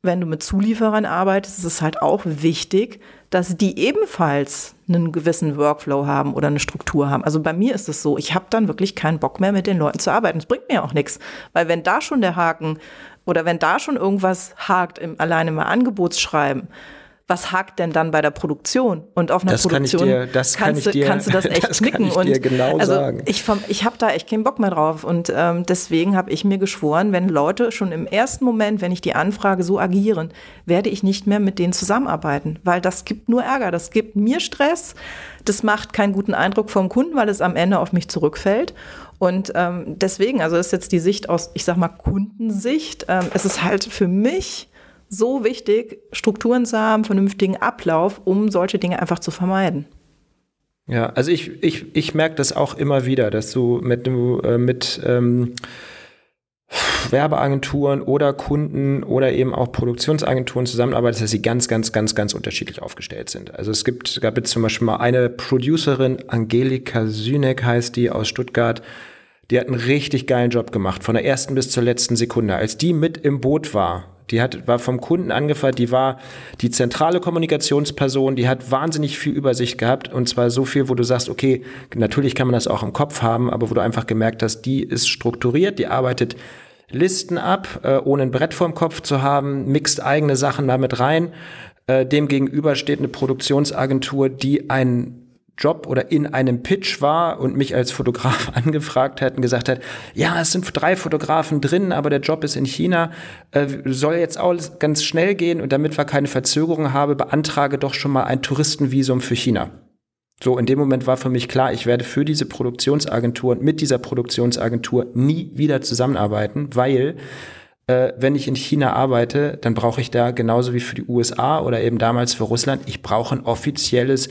wenn du mit Zulieferern arbeitest, ist es halt auch wichtig, dass die ebenfalls einen gewissen Workflow haben oder eine Struktur haben. Also bei mir ist es so, ich habe dann wirklich keinen Bock mehr mit den Leuten zu arbeiten. Das bringt mir auch nichts, weil wenn da schon der Haken oder wenn da schon irgendwas hakt im alleine im Angebotsschreiben, was hakt denn dann bei der Produktion? Und auf einer das Produktion dir, das kannst, kann dir, du, kannst du das echt das knicken. Dir genau also sagen. ich, vom, ich habe da echt keinen Bock mehr drauf. Und ähm, deswegen habe ich mir geschworen, wenn Leute schon im ersten Moment, wenn ich die Anfrage so agieren, werde ich nicht mehr mit denen zusammenarbeiten. Weil das gibt nur Ärger, das gibt mir Stress, das macht keinen guten Eindruck vom Kunden, weil es am Ende auf mich zurückfällt. Und ähm, deswegen, also ist jetzt die Sicht aus, ich sag mal, Kundensicht. Ähm, es ist halt für mich so wichtig, Strukturen zu haben, vernünftigen Ablauf, um solche Dinge einfach zu vermeiden. Ja, also ich, ich, ich merke das auch immer wieder, dass du mit, äh, mit ähm, Werbeagenturen oder Kunden oder eben auch Produktionsagenturen zusammenarbeitest, dass sie ganz, ganz, ganz, ganz unterschiedlich aufgestellt sind. Also es gibt, gab jetzt zum Beispiel mal eine Producerin, Angelika Sünek heißt die aus Stuttgart, die hat einen richtig geilen Job gemacht, von der ersten bis zur letzten Sekunde. Als die mit im Boot war, die hat, war vom Kunden angefragt, die war die zentrale Kommunikationsperson, die hat wahnsinnig viel Übersicht gehabt und zwar so viel, wo du sagst, okay, natürlich kann man das auch im Kopf haben, aber wo du einfach gemerkt hast, die ist strukturiert, die arbeitet Listen ab, äh, ohne ein Brett vorm Kopf zu haben, mixt eigene Sachen damit rein. Äh, dem gegenüber steht eine Produktionsagentur, die einen Job oder in einem Pitch war und mich als Fotograf angefragt hat und gesagt hat, ja, es sind drei Fotografen drin, aber der Job ist in China, äh, soll jetzt auch ganz schnell gehen und damit wir keine Verzögerung haben, beantrage doch schon mal ein Touristenvisum für China. So, in dem Moment war für mich klar, ich werde für diese Produktionsagentur und mit dieser Produktionsagentur nie wieder zusammenarbeiten, weil äh, wenn ich in China arbeite, dann brauche ich da genauso wie für die USA oder eben damals für Russland, ich brauche ein offizielles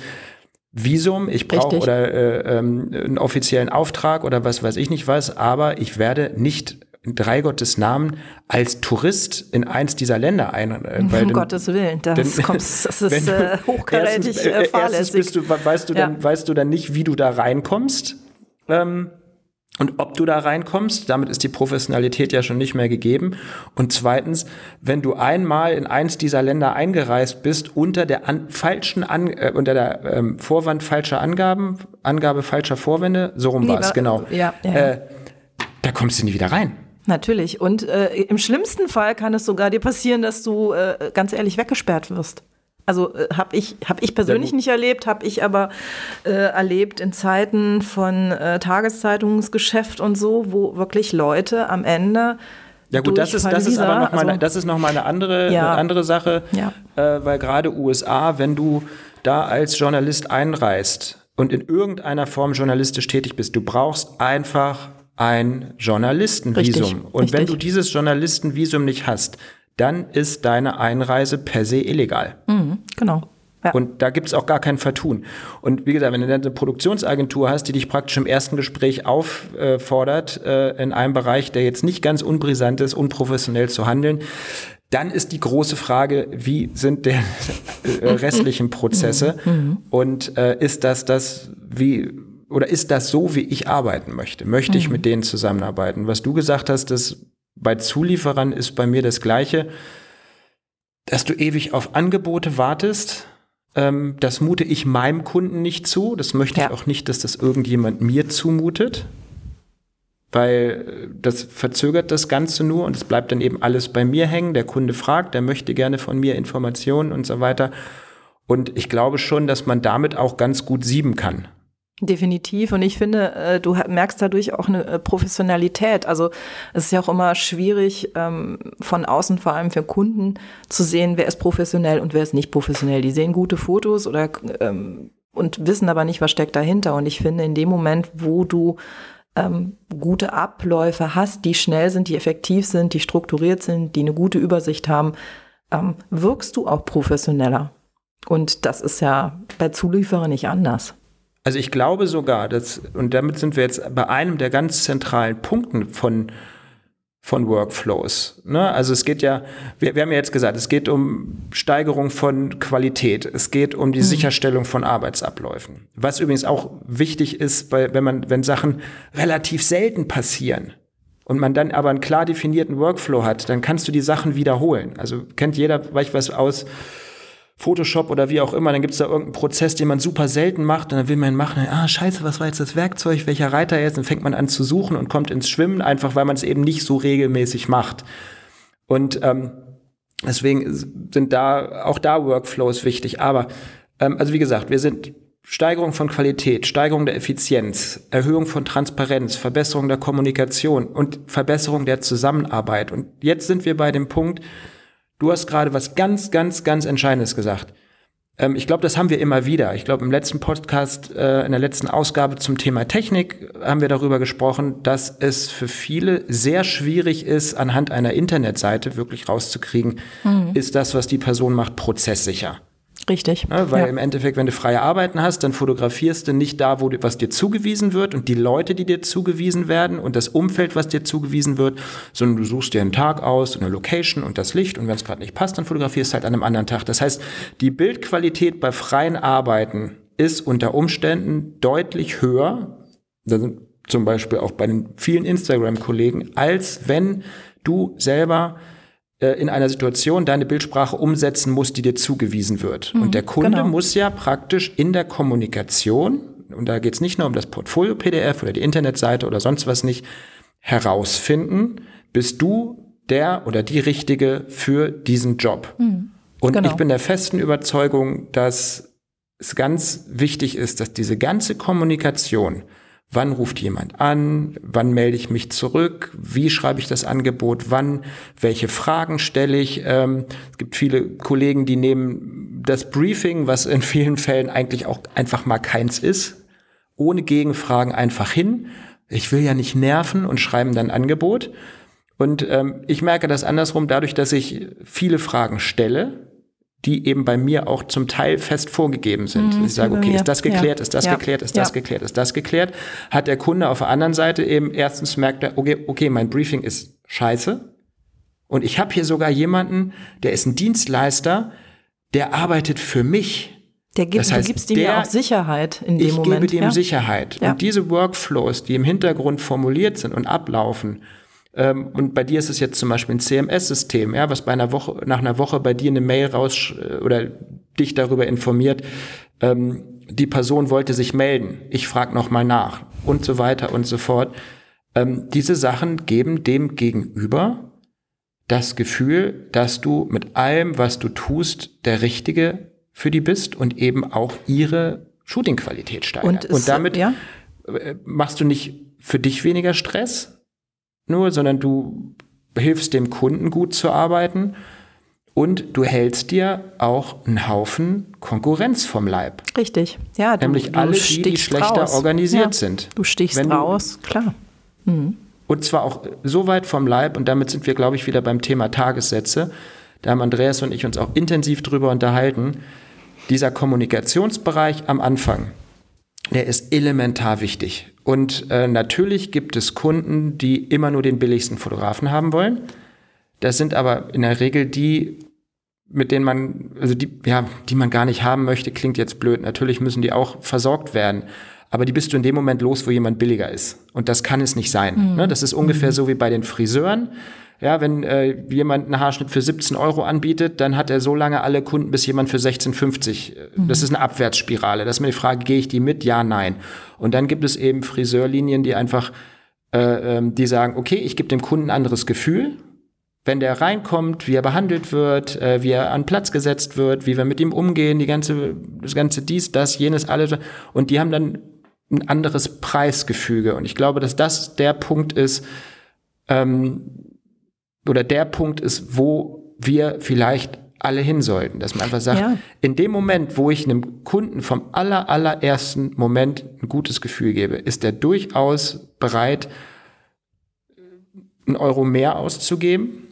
Visum, ich brauche oder äh, ähm, einen offiziellen Auftrag oder was weiß ich nicht was, aber ich werde nicht in drei Gottes Namen als Tourist in eins dieser Länder ein. Äh, um denn, Gottes Willen, das, denn, kommst, das ist du, äh, hochkarätig erstens, äh, fahrlässig. Bist du, weißt, du dann, ja. weißt du dann nicht, wie du da reinkommst. Ähm, und ob du da reinkommst, damit ist die Professionalität ja schon nicht mehr gegeben. Und zweitens, wenn du einmal in eins dieser Länder eingereist bist unter der an, falschen an, äh, unter der ähm, Vorwand falscher Angaben, Angabe falscher Vorwände, so rum war es genau. Ja, ja. Äh, da kommst du nie wieder rein. Natürlich. Und äh, im schlimmsten Fall kann es sogar dir passieren, dass du äh, ganz ehrlich weggesperrt wirst. Also äh, habe ich, hab ich persönlich nicht erlebt, habe ich aber äh, erlebt in Zeiten von äh, Tageszeitungsgeschäft und so, wo wirklich Leute am Ende ja gut, das ist, das ist aber noch mal, also, das ist noch mal eine andere, ja, eine andere Sache, ja. äh, weil gerade USA, wenn du da als Journalist einreist und in irgendeiner Form journalistisch tätig bist, du brauchst einfach ein Journalistenvisum. Richtig, und richtig. wenn du dieses Journalistenvisum nicht hast, dann ist deine Einreise per se illegal. Mhm, genau. Ja. Und da gibt es auch gar kein Vertun. Und wie gesagt, wenn du dann eine Produktionsagentur hast, die dich praktisch im ersten Gespräch auffordert, äh, in einem Bereich, der jetzt nicht ganz unbrisant ist, unprofessionell zu handeln, dann ist die große Frage, wie sind der äh, restlichen Prozesse mhm. Mhm. und äh, ist das das, wie oder ist das so, wie ich arbeiten möchte? Möchte ich mit denen zusammenarbeiten? Was du gesagt hast, das bei Zulieferern ist bei mir das Gleiche, dass du ewig auf Angebote wartest. Ähm, das mute ich meinem Kunden nicht zu. Das möchte ja. ich auch nicht, dass das irgendjemand mir zumutet. Weil äh, das verzögert das Ganze nur und es bleibt dann eben alles bei mir hängen. Der Kunde fragt, der möchte gerne von mir Informationen und so weiter. Und ich glaube schon, dass man damit auch ganz gut sieben kann. Definitiv. Und ich finde, äh, du merkst dadurch auch eine äh, Professionalität. Also es ist ja auch immer schwierig, ähm, von außen vor allem für Kunden zu sehen, wer ist professionell und wer ist nicht professionell. Die sehen gute Fotos oder ähm, und wissen aber nicht, was steckt dahinter. Und ich finde, in dem Moment, wo du ähm, gute Abläufe hast, die schnell sind, die effektiv sind, die strukturiert sind, die eine gute Übersicht haben, wirkst du auch professioneller. Und das ist ja bei Zulieferern nicht anders. Also ich glaube sogar, dass, und damit sind wir jetzt bei einem der ganz zentralen Punkten von von Workflows. Ne? Also es geht ja, wir, wir haben ja jetzt gesagt, es geht um Steigerung von Qualität, es geht um die mhm. Sicherstellung von Arbeitsabläufen. Was übrigens auch wichtig ist, weil, wenn man, wenn Sachen relativ selten passieren und man dann aber einen klar definierten Workflow hat, dann kannst du die Sachen wiederholen. Also kennt jeder, weiß ich was aus Photoshop oder wie auch immer, dann gibt es da irgendeinen Prozess, den man super selten macht und dann will man machen, ah scheiße, was war jetzt das Werkzeug, welcher Reiter jetzt? Dann fängt man an zu suchen und kommt ins Schwimmen, einfach weil man es eben nicht so regelmäßig macht. Und ähm, deswegen sind da auch da Workflows wichtig. Aber ähm, also wie gesagt, wir sind Steigerung von Qualität, Steigerung der Effizienz, Erhöhung von Transparenz, Verbesserung der Kommunikation und Verbesserung der Zusammenarbeit. Und jetzt sind wir bei dem Punkt, Du hast gerade was ganz, ganz, ganz Entscheidendes gesagt. Ähm, ich glaube, das haben wir immer wieder. Ich glaube, im letzten Podcast, äh, in der letzten Ausgabe zum Thema Technik haben wir darüber gesprochen, dass es für viele sehr schwierig ist, anhand einer Internetseite wirklich rauszukriegen, mhm. ist das, was die Person macht, prozesssicher. Richtig. Ne, weil ja. im Endeffekt, wenn du freie Arbeiten hast, dann fotografierst du nicht da, wo du, was dir zugewiesen wird und die Leute, die dir zugewiesen werden und das Umfeld, was dir zugewiesen wird, sondern du suchst dir einen Tag aus, eine Location und das Licht und wenn es gerade nicht passt, dann fotografierst du halt an einem anderen Tag. Das heißt, die Bildqualität bei freien Arbeiten ist unter Umständen deutlich höher, zum Beispiel auch bei den vielen Instagram-Kollegen, als wenn du selber in einer Situation deine Bildsprache umsetzen musst, die dir zugewiesen wird. Mhm, und der Kunde genau. muss ja praktisch in der Kommunikation, und da geht es nicht nur um das Portfolio-PDF oder die Internetseite oder sonst was nicht, herausfinden, bist du der oder die Richtige für diesen Job. Mhm, und genau. ich bin der festen Überzeugung, dass es ganz wichtig ist, dass diese ganze Kommunikation Wann ruft jemand an? Wann melde ich mich zurück? Wie schreibe ich das Angebot? Wann? Welche Fragen stelle ich? Ähm, es gibt viele Kollegen, die nehmen das Briefing, was in vielen Fällen eigentlich auch einfach mal keins ist, ohne Gegenfragen einfach hin. Ich will ja nicht nerven und schreiben dann Angebot. Und ähm, ich merke das andersrum, dadurch, dass ich viele Fragen stelle, die eben bei mir auch zum Teil fest vorgegeben sind. Mhm, ich sage, okay, ist das geklärt, ja. ist das ja. geklärt, ist das ja. geklärt, ist das geklärt, hat der Kunde auf der anderen Seite eben erstens merkt er, okay, okay mein Briefing ist scheiße. Und ich habe hier sogar jemanden, der ist ein Dienstleister, der arbeitet für mich. Der gibt, das heißt, du gibst ihm ja auch Sicherheit in dem ich Moment. Ich gebe dem Sicherheit. Und diese Workflows, die im Hintergrund formuliert sind und ablaufen, ähm, und bei dir ist es jetzt zum Beispiel ein CMS-System, ja, was bei einer Woche, nach einer Woche bei dir eine Mail raus äh, oder dich darüber informiert, ähm, die Person wollte sich melden, ich frage nochmal nach und so weiter und so fort. Ähm, diese Sachen geben dem Gegenüber das Gefühl, dass du mit allem, was du tust, der Richtige für die bist und eben auch ihre Shooting-Qualität steigert. Und, und damit ja? Äh, machst du nicht für dich weniger Stress, nur, sondern du hilfst dem Kunden gut zu arbeiten und du hältst dir auch einen Haufen Konkurrenz vom Leib. Richtig, ja. Du, Nämlich alle, die, die schlechter raus. organisiert ja, sind. Du stichst Wenn raus, du, klar. Mhm. Und zwar auch so weit vom Leib, und damit sind wir, glaube ich, wieder beim Thema Tagessätze. Da haben Andreas und ich uns auch intensiv drüber unterhalten. Dieser Kommunikationsbereich am Anfang, der ist elementar wichtig. Und äh, natürlich gibt es Kunden, die immer nur den billigsten Fotografen haben wollen. Das sind aber in der Regel die, mit denen man, also die, ja, die man gar nicht haben möchte, klingt jetzt blöd. Natürlich müssen die auch versorgt werden. Aber die bist du in dem Moment los, wo jemand billiger ist. Und das kann es nicht sein. Mhm. Ne? Das ist ungefähr mhm. so wie bei den Friseuren. Ja, wenn äh, jemand einen Haarschnitt für 17 Euro anbietet, dann hat er so lange alle Kunden, bis jemand für 16,50. Mhm. Das ist eine Abwärtsspirale. Das ist mir die Frage, gehe ich die mit? Ja, nein. Und dann gibt es eben Friseurlinien, die einfach, äh, ähm, die sagen, okay, ich gebe dem Kunden ein anderes Gefühl. Wenn der reinkommt, wie er behandelt wird, äh, wie er an Platz gesetzt wird, wie wir mit ihm umgehen, die ganze, das ganze dies, das, jenes, alles. Und die haben dann ein anderes Preisgefüge. Und ich glaube, dass das der Punkt ist, ähm, oder der Punkt ist, wo wir vielleicht alle hin sollten. Dass man einfach sagt, ja. in dem Moment, wo ich einem Kunden vom aller, allerersten Moment ein gutes Gefühl gebe, ist er durchaus bereit, einen Euro mehr auszugeben.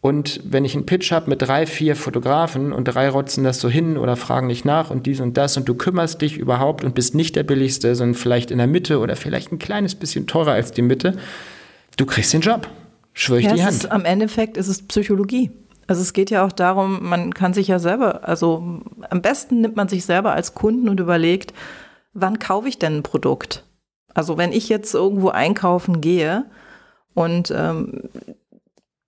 Und wenn ich einen Pitch habe mit drei, vier Fotografen und drei rotzen das so hin oder fragen nicht nach und dies und das und du kümmerst dich überhaupt und bist nicht der billigste, sondern vielleicht in der Mitte oder vielleicht ein kleines bisschen teurer als die Mitte, du kriegst den Job. Schwöre ich ja, die Hand. Ist, am Endeffekt ist es Psychologie. Also es geht ja auch darum, man kann sich ja selber, also am besten nimmt man sich selber als Kunden und überlegt, wann kaufe ich denn ein Produkt? Also wenn ich jetzt irgendwo einkaufen gehe und ähm,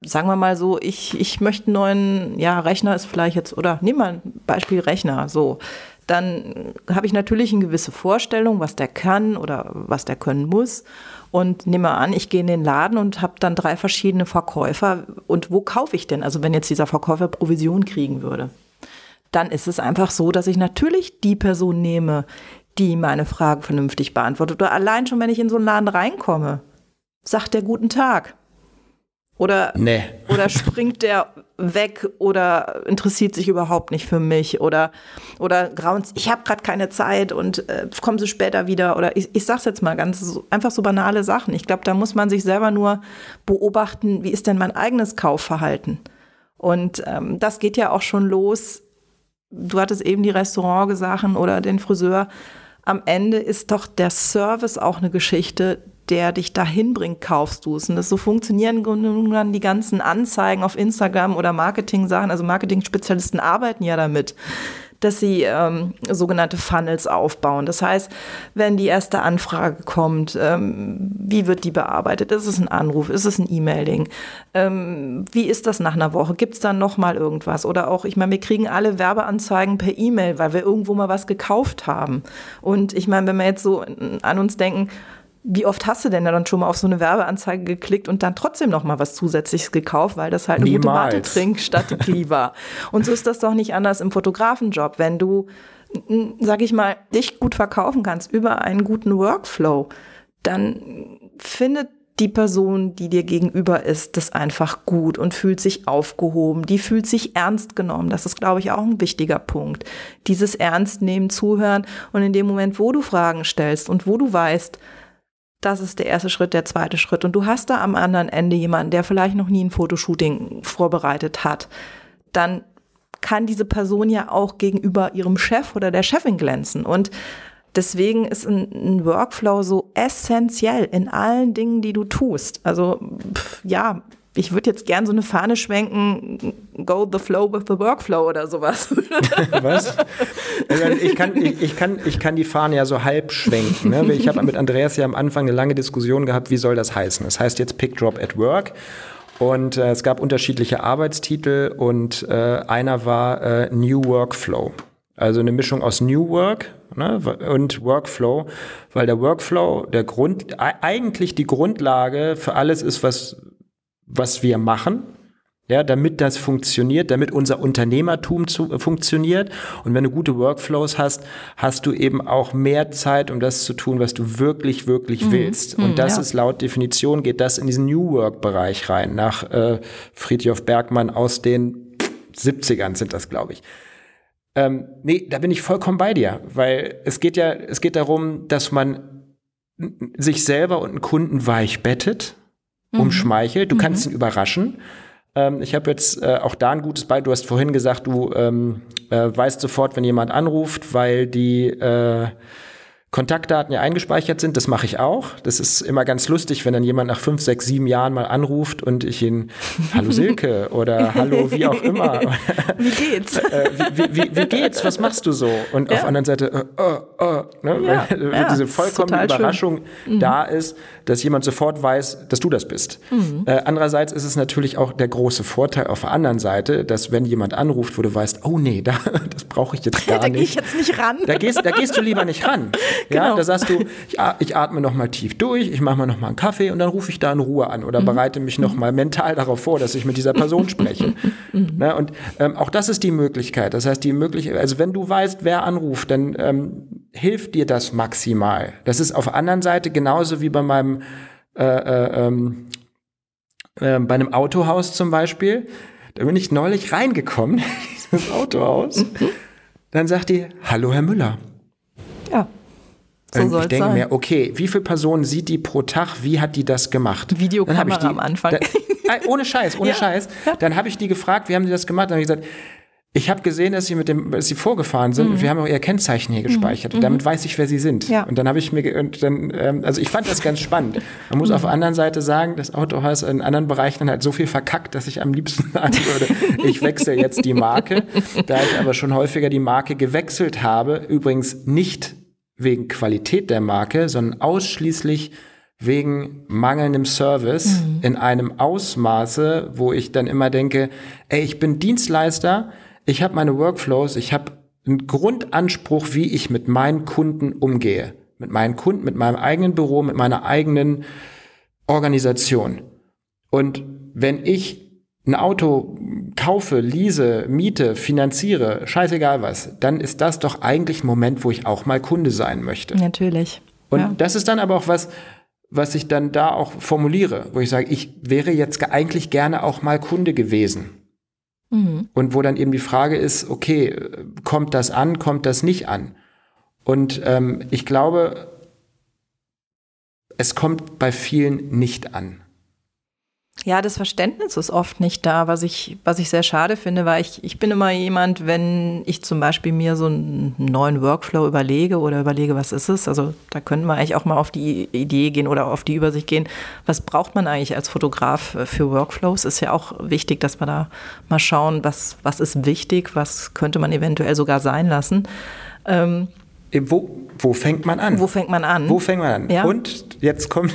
sagen wir mal so, ich, ich möchte einen neuen, ja, Rechner ist vielleicht jetzt, oder nehmen wir ein Beispiel Rechner, so. Dann habe ich natürlich eine gewisse Vorstellung, was der kann oder was der können muss. Und nehme an, ich gehe in den Laden und habe dann drei verschiedene Verkäufer. Und wo kaufe ich denn? Also wenn jetzt dieser Verkäufer Provision kriegen würde, dann ist es einfach so, dass ich natürlich die Person nehme, die meine Fragen vernünftig beantwortet. Oder allein schon, wenn ich in so einen Laden reinkomme, sagt der guten Tag. Oder, Nee. oder springt der weg oder interessiert sich überhaupt nicht für mich oder, oder grauens, ich habe gerade keine Zeit und äh, kommen Sie später wieder oder ich, ich sag's jetzt mal ganz so, einfach so banale Sachen. Ich glaube, da muss man sich selber nur beobachten, wie ist denn mein eigenes Kaufverhalten? Und ähm, das geht ja auch schon los. Du hattest eben die Restaurantsachen oder den Friseur. Am Ende ist doch der Service auch eine Geschichte, der dich dahin bringt, kaufst du es. Und das so funktionieren dann die ganzen Anzeigen auf Instagram oder Marketing-Sachen. Also Marketing-Spezialisten arbeiten ja damit, dass sie ähm, sogenannte Funnels aufbauen. Das heißt, wenn die erste Anfrage kommt, ähm, wie wird die bearbeitet? Ist es ein Anruf? Ist es ein E-Mailing? Ähm, wie ist das nach einer Woche? Gibt es dann noch mal irgendwas? Oder auch, ich meine, wir kriegen alle Werbeanzeigen per E-Mail, weil wir irgendwo mal was gekauft haben. Und ich meine, wenn wir jetzt so an uns denken, wie oft hast du denn dann schon mal auf so eine Werbeanzeige geklickt und dann trotzdem noch mal was zusätzliches gekauft, weil das halt eine gute Niemals. Mate-Trinkstrategie war. Und so ist das doch nicht anders im Fotografenjob. Wenn du, sag ich mal, dich gut verkaufen kannst über einen guten Workflow, dann findet die Person, die dir gegenüber ist, das einfach gut und fühlt sich aufgehoben. Die fühlt sich ernst genommen. Das ist, glaube ich, auch ein wichtiger Punkt. Dieses Ernstnehmen, Zuhören und in dem Moment, wo du Fragen stellst und wo du weißt, das ist der erste Schritt, der zweite Schritt. Und du hast da am anderen Ende jemanden, der vielleicht noch nie ein Fotoshooting vorbereitet hat. Dann kann diese Person ja auch gegenüber ihrem Chef oder der Chefin glänzen. Und deswegen ist ein, ein Workflow so essentiell in allen Dingen, die du tust. Also pff, ja, ich würde jetzt gern so eine Fahne schwenken, go the flow with the workflow oder sowas. Was? Ich, kann, ich, ich, kann, ich kann die Fahne ja so halb schwenken. Ne? Ich habe mit Andreas ja am Anfang eine lange Diskussion gehabt, wie soll das heißen? Das heißt jetzt Pick Drop at Work. Und äh, es gab unterschiedliche Arbeitstitel und äh, einer war äh, New Workflow. Also eine Mischung aus New Work ne, und Workflow, weil der Workflow der Grund, e- eigentlich die Grundlage für alles ist, was, was wir machen. Ja, damit das funktioniert, damit unser Unternehmertum zu, äh, funktioniert. Und wenn du gute Workflows hast, hast du eben auch mehr Zeit, um das zu tun, was du wirklich, wirklich willst. Und das ja. ist laut Definition, geht das in diesen New Work-Bereich rein. Nach äh, Friedhof Bergmann aus den 70ern sind das, glaube ich. Ähm, nee, da bin ich vollkommen bei dir, weil es geht ja, es geht darum, dass man sich selber und einen Kunden weich bettet, umschmeichelt. Du kannst ihn überraschen. Ähm, ich habe jetzt äh, auch da ein gutes Beispiel. Du hast vorhin gesagt, du ähm, äh, weißt sofort, wenn jemand anruft, weil die äh, Kontaktdaten ja eingespeichert sind. Das mache ich auch. Das ist immer ganz lustig, wenn dann jemand nach fünf, sechs, sieben Jahren mal anruft und ich ihn Hallo Silke oder Hallo wie auch immer. Wie geht's? äh, wie, wie, wie, wie geht's? Was machst du so? Und auf der anderen Seite, äh, äh, äh, ne? Ja, weil ja, diese vollkommene total schön. Überraschung da ist, dass jemand sofort weiß, dass du das bist. Äh, andererseits ist es natürlich auch der große Vorteil auf der anderen Seite, dass wenn jemand anruft, wo du weißt, oh nee, da, das brauche ich jetzt gar da gehe nicht. ich jetzt nicht ran. Da gehst, da gehst du lieber nicht ran. Ja, Genau. da sagst du, ich, ich atme noch mal tief durch, ich mache mal noch mal einen Kaffee und dann rufe ich da in Ruhe an oder bereite mich noch mal mental darauf vor, dass ich mit dieser Person spreche. Ne, und ähm, auch das ist die Möglichkeit. Das heißt, die Möglichkeit, also wenn du weißt, wer anruft, dann ähm, hilft dir das maximal. Das ist auf der anderen Seite genauso wie bei meinem äh, äh, ähm, äh, bei einem Autohaus zum Beispiel. Da bin ich neulich reingekommen, in dieses Autohaus. Dann sagt die, hallo Herr Müller. Ja. So Und ich denke sein. mir, okay, wie viele Personen sieht die pro Tag? Wie hat die das gemacht? Videokamera ich am Anfang. Da, ohne Scheiß, ohne Ja, Scheiß. Dann habe ich die gefragt, wie haben die das gemacht? Dann habe ich gesagt, ich habe gesehen, dass sie mit dem, dass sie vorgefahren sind. Mhm. Wir haben auch ihr Kennzeichen hier gespeichert. Mhm. Und damit weiß ich, wer sie sind. Ja. Und dann habe ich mir, und dann, ähm, also ich fand das ganz spannend. Man muss mhm. auf der anderen Seite sagen, das Autohaus in anderen Bereichen halt so viel verkackt, dass ich am liebsten sagen würde, ich wechsle jetzt die Marke. Da ich aber schon häufiger die Marke gewechselt habe, übrigens nicht wegen Qualität der Marke, sondern ausschließlich wegen mangelndem Service mhm. in einem Ausmaße, wo ich dann immer denke, ey, ich bin Dienstleister, ich habe meine Workflows, ich habe einen Grundanspruch, wie ich mit meinen Kunden umgehe. Mit meinen Kunden, mit meinem eigenen Büro, mit meiner eigenen Organisation. Und wenn ich ein Auto kaufe, lease, miete, finanziere, scheißegal was, dann ist das doch eigentlich ein Moment, wo ich auch mal Kunde sein möchte. Natürlich. Und ja. das ist dann aber auch was, was ich dann da auch formuliere, wo ich sage, ich wäre jetzt eigentlich gerne auch mal Kunde gewesen. Mhm. Und wo dann eben die Frage ist, okay, kommt das an, kommt das nicht an? Und ähm, ich glaube, es kommt bei vielen nicht an. Ja, das Verständnis ist oft nicht da, was ich, was ich sehr schade finde, weil ich, ich bin immer jemand, wenn ich zum Beispiel mir so einen neuen Workflow überlege oder überlege, was ist es, also da könnten wir eigentlich auch mal auf die Idee gehen oder auf die Übersicht gehen, was braucht man eigentlich als Fotograf für Workflows? Ist ja auch wichtig, dass wir da mal schauen, was, was ist wichtig, was könnte man eventuell sogar sein lassen. Ähm, wo, wo fängt man an? Wo fängt man an? Wo fängt man an? Ja. Und jetzt kommt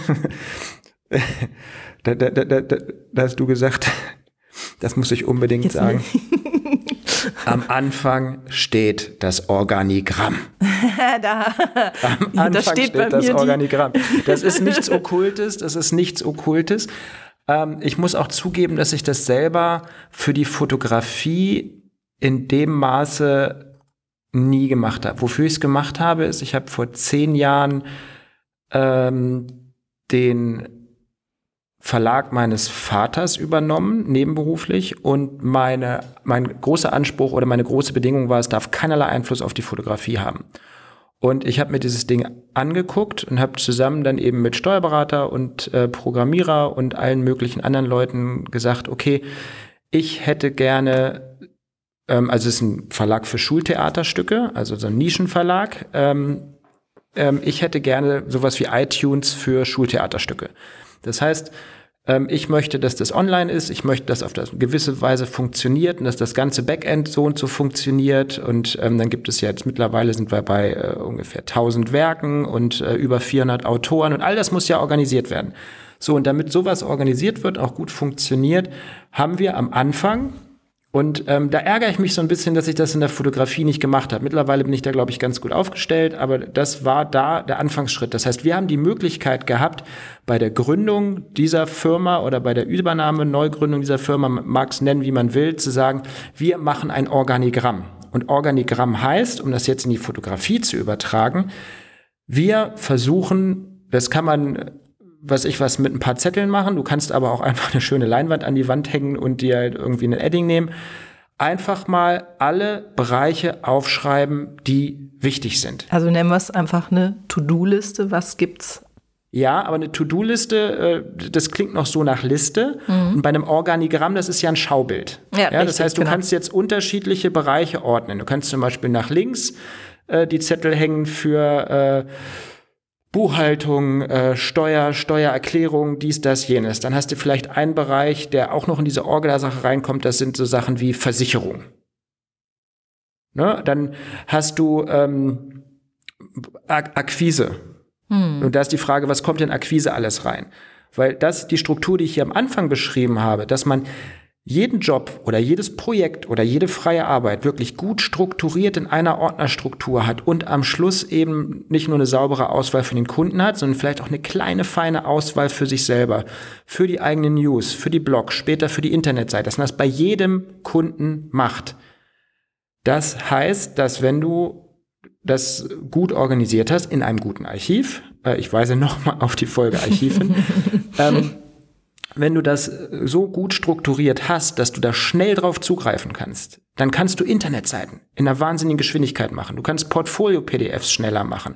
da, da, da, da, da hast du gesagt, das muss ich unbedingt Jetzt sagen. Am Anfang steht das Organigramm. da. Am Anfang das steht, steht das Organigramm. Das ist nichts Okkultes, das ist nichts Okkultes. Ähm, ich muss auch zugeben, dass ich das selber für die Fotografie in dem Maße nie gemacht habe. Wofür ich es gemacht habe, ist, ich habe vor zehn Jahren ähm, den Verlag meines Vaters übernommen, nebenberuflich. Und meine, mein großer Anspruch oder meine große Bedingung war, es darf keinerlei Einfluss auf die Fotografie haben. Und ich habe mir dieses Ding angeguckt und habe zusammen dann eben mit Steuerberater und äh, Programmierer und allen möglichen anderen Leuten gesagt, okay, ich hätte gerne, ähm, also es ist ein Verlag für Schultheaterstücke, also so ein Nischenverlag. Ähm, ähm, ich hätte gerne sowas wie iTunes für Schultheaterstücke. Das heißt, ähm, ich möchte, dass das online ist, ich möchte, dass auf das gewisse Weise funktioniert und dass das ganze Backend so und so funktioniert. Und ähm, dann gibt es ja jetzt mittlerweile sind wir bei äh, ungefähr 1000 Werken und äh, über 400 Autoren und all das muss ja organisiert werden. So, und damit sowas organisiert wird, auch gut funktioniert, haben wir am Anfang und ähm, da ärgere ich mich so ein bisschen, dass ich das in der Fotografie nicht gemacht habe. Mittlerweile bin ich da, glaube ich, ganz gut aufgestellt, aber das war da der Anfangsschritt. Das heißt, wir haben die Möglichkeit gehabt, bei der Gründung dieser Firma oder bei der Übernahme, Neugründung dieser Firma, mag es nennen, wie man will, zu sagen, wir machen ein Organigramm. Und Organigramm heißt, um das jetzt in die Fotografie zu übertragen, wir versuchen, das kann man was ich was mit ein paar Zetteln machen. Du kannst aber auch einfach eine schöne Leinwand an die Wand hängen und dir halt irgendwie ein Edding nehmen. Einfach mal alle Bereiche aufschreiben, die wichtig sind. Also nennen wir es einfach eine To-Do-Liste. Was gibt's? Ja, aber eine To-Do-Liste, äh, das klingt noch so nach Liste. Mhm. Und bei einem Organigramm, das ist ja ein Schaubild. Ja, ja richtig, das heißt, du genau. kannst jetzt unterschiedliche Bereiche ordnen. Du kannst zum Beispiel nach links äh, die Zettel hängen für äh, Buchhaltung, äh, Steuer, Steuererklärung, dies, das, jenes. Dann hast du vielleicht einen Bereich, der auch noch in diese Orgel-Sache reinkommt. Das sind so Sachen wie Versicherung. Ne? Dann hast du ähm, Ak Akquise. Hm. Und da ist die Frage, was kommt in Akquise alles rein? Weil das die Struktur, die ich hier am Anfang beschrieben habe, dass man jeden Job oder jedes Projekt oder jede freie Arbeit wirklich gut strukturiert in einer Ordnerstruktur hat und am Schluss eben nicht nur eine saubere Auswahl für den Kunden hat, sondern vielleicht auch eine kleine feine Auswahl für sich selber, für die eigenen News, für die Blogs, später für die Internetseite, dass man das bei jedem Kunden macht. Das heißt, dass wenn du das gut organisiert hast in einem guten Archiv, äh, ich weise nochmal auf die Folge Archiv hin, ähm, wenn du das so gut strukturiert hast, dass du da schnell drauf zugreifen kannst, dann kannst du Internetseiten in einer wahnsinnigen Geschwindigkeit machen. Du kannst Portfolio-PDFs schneller machen.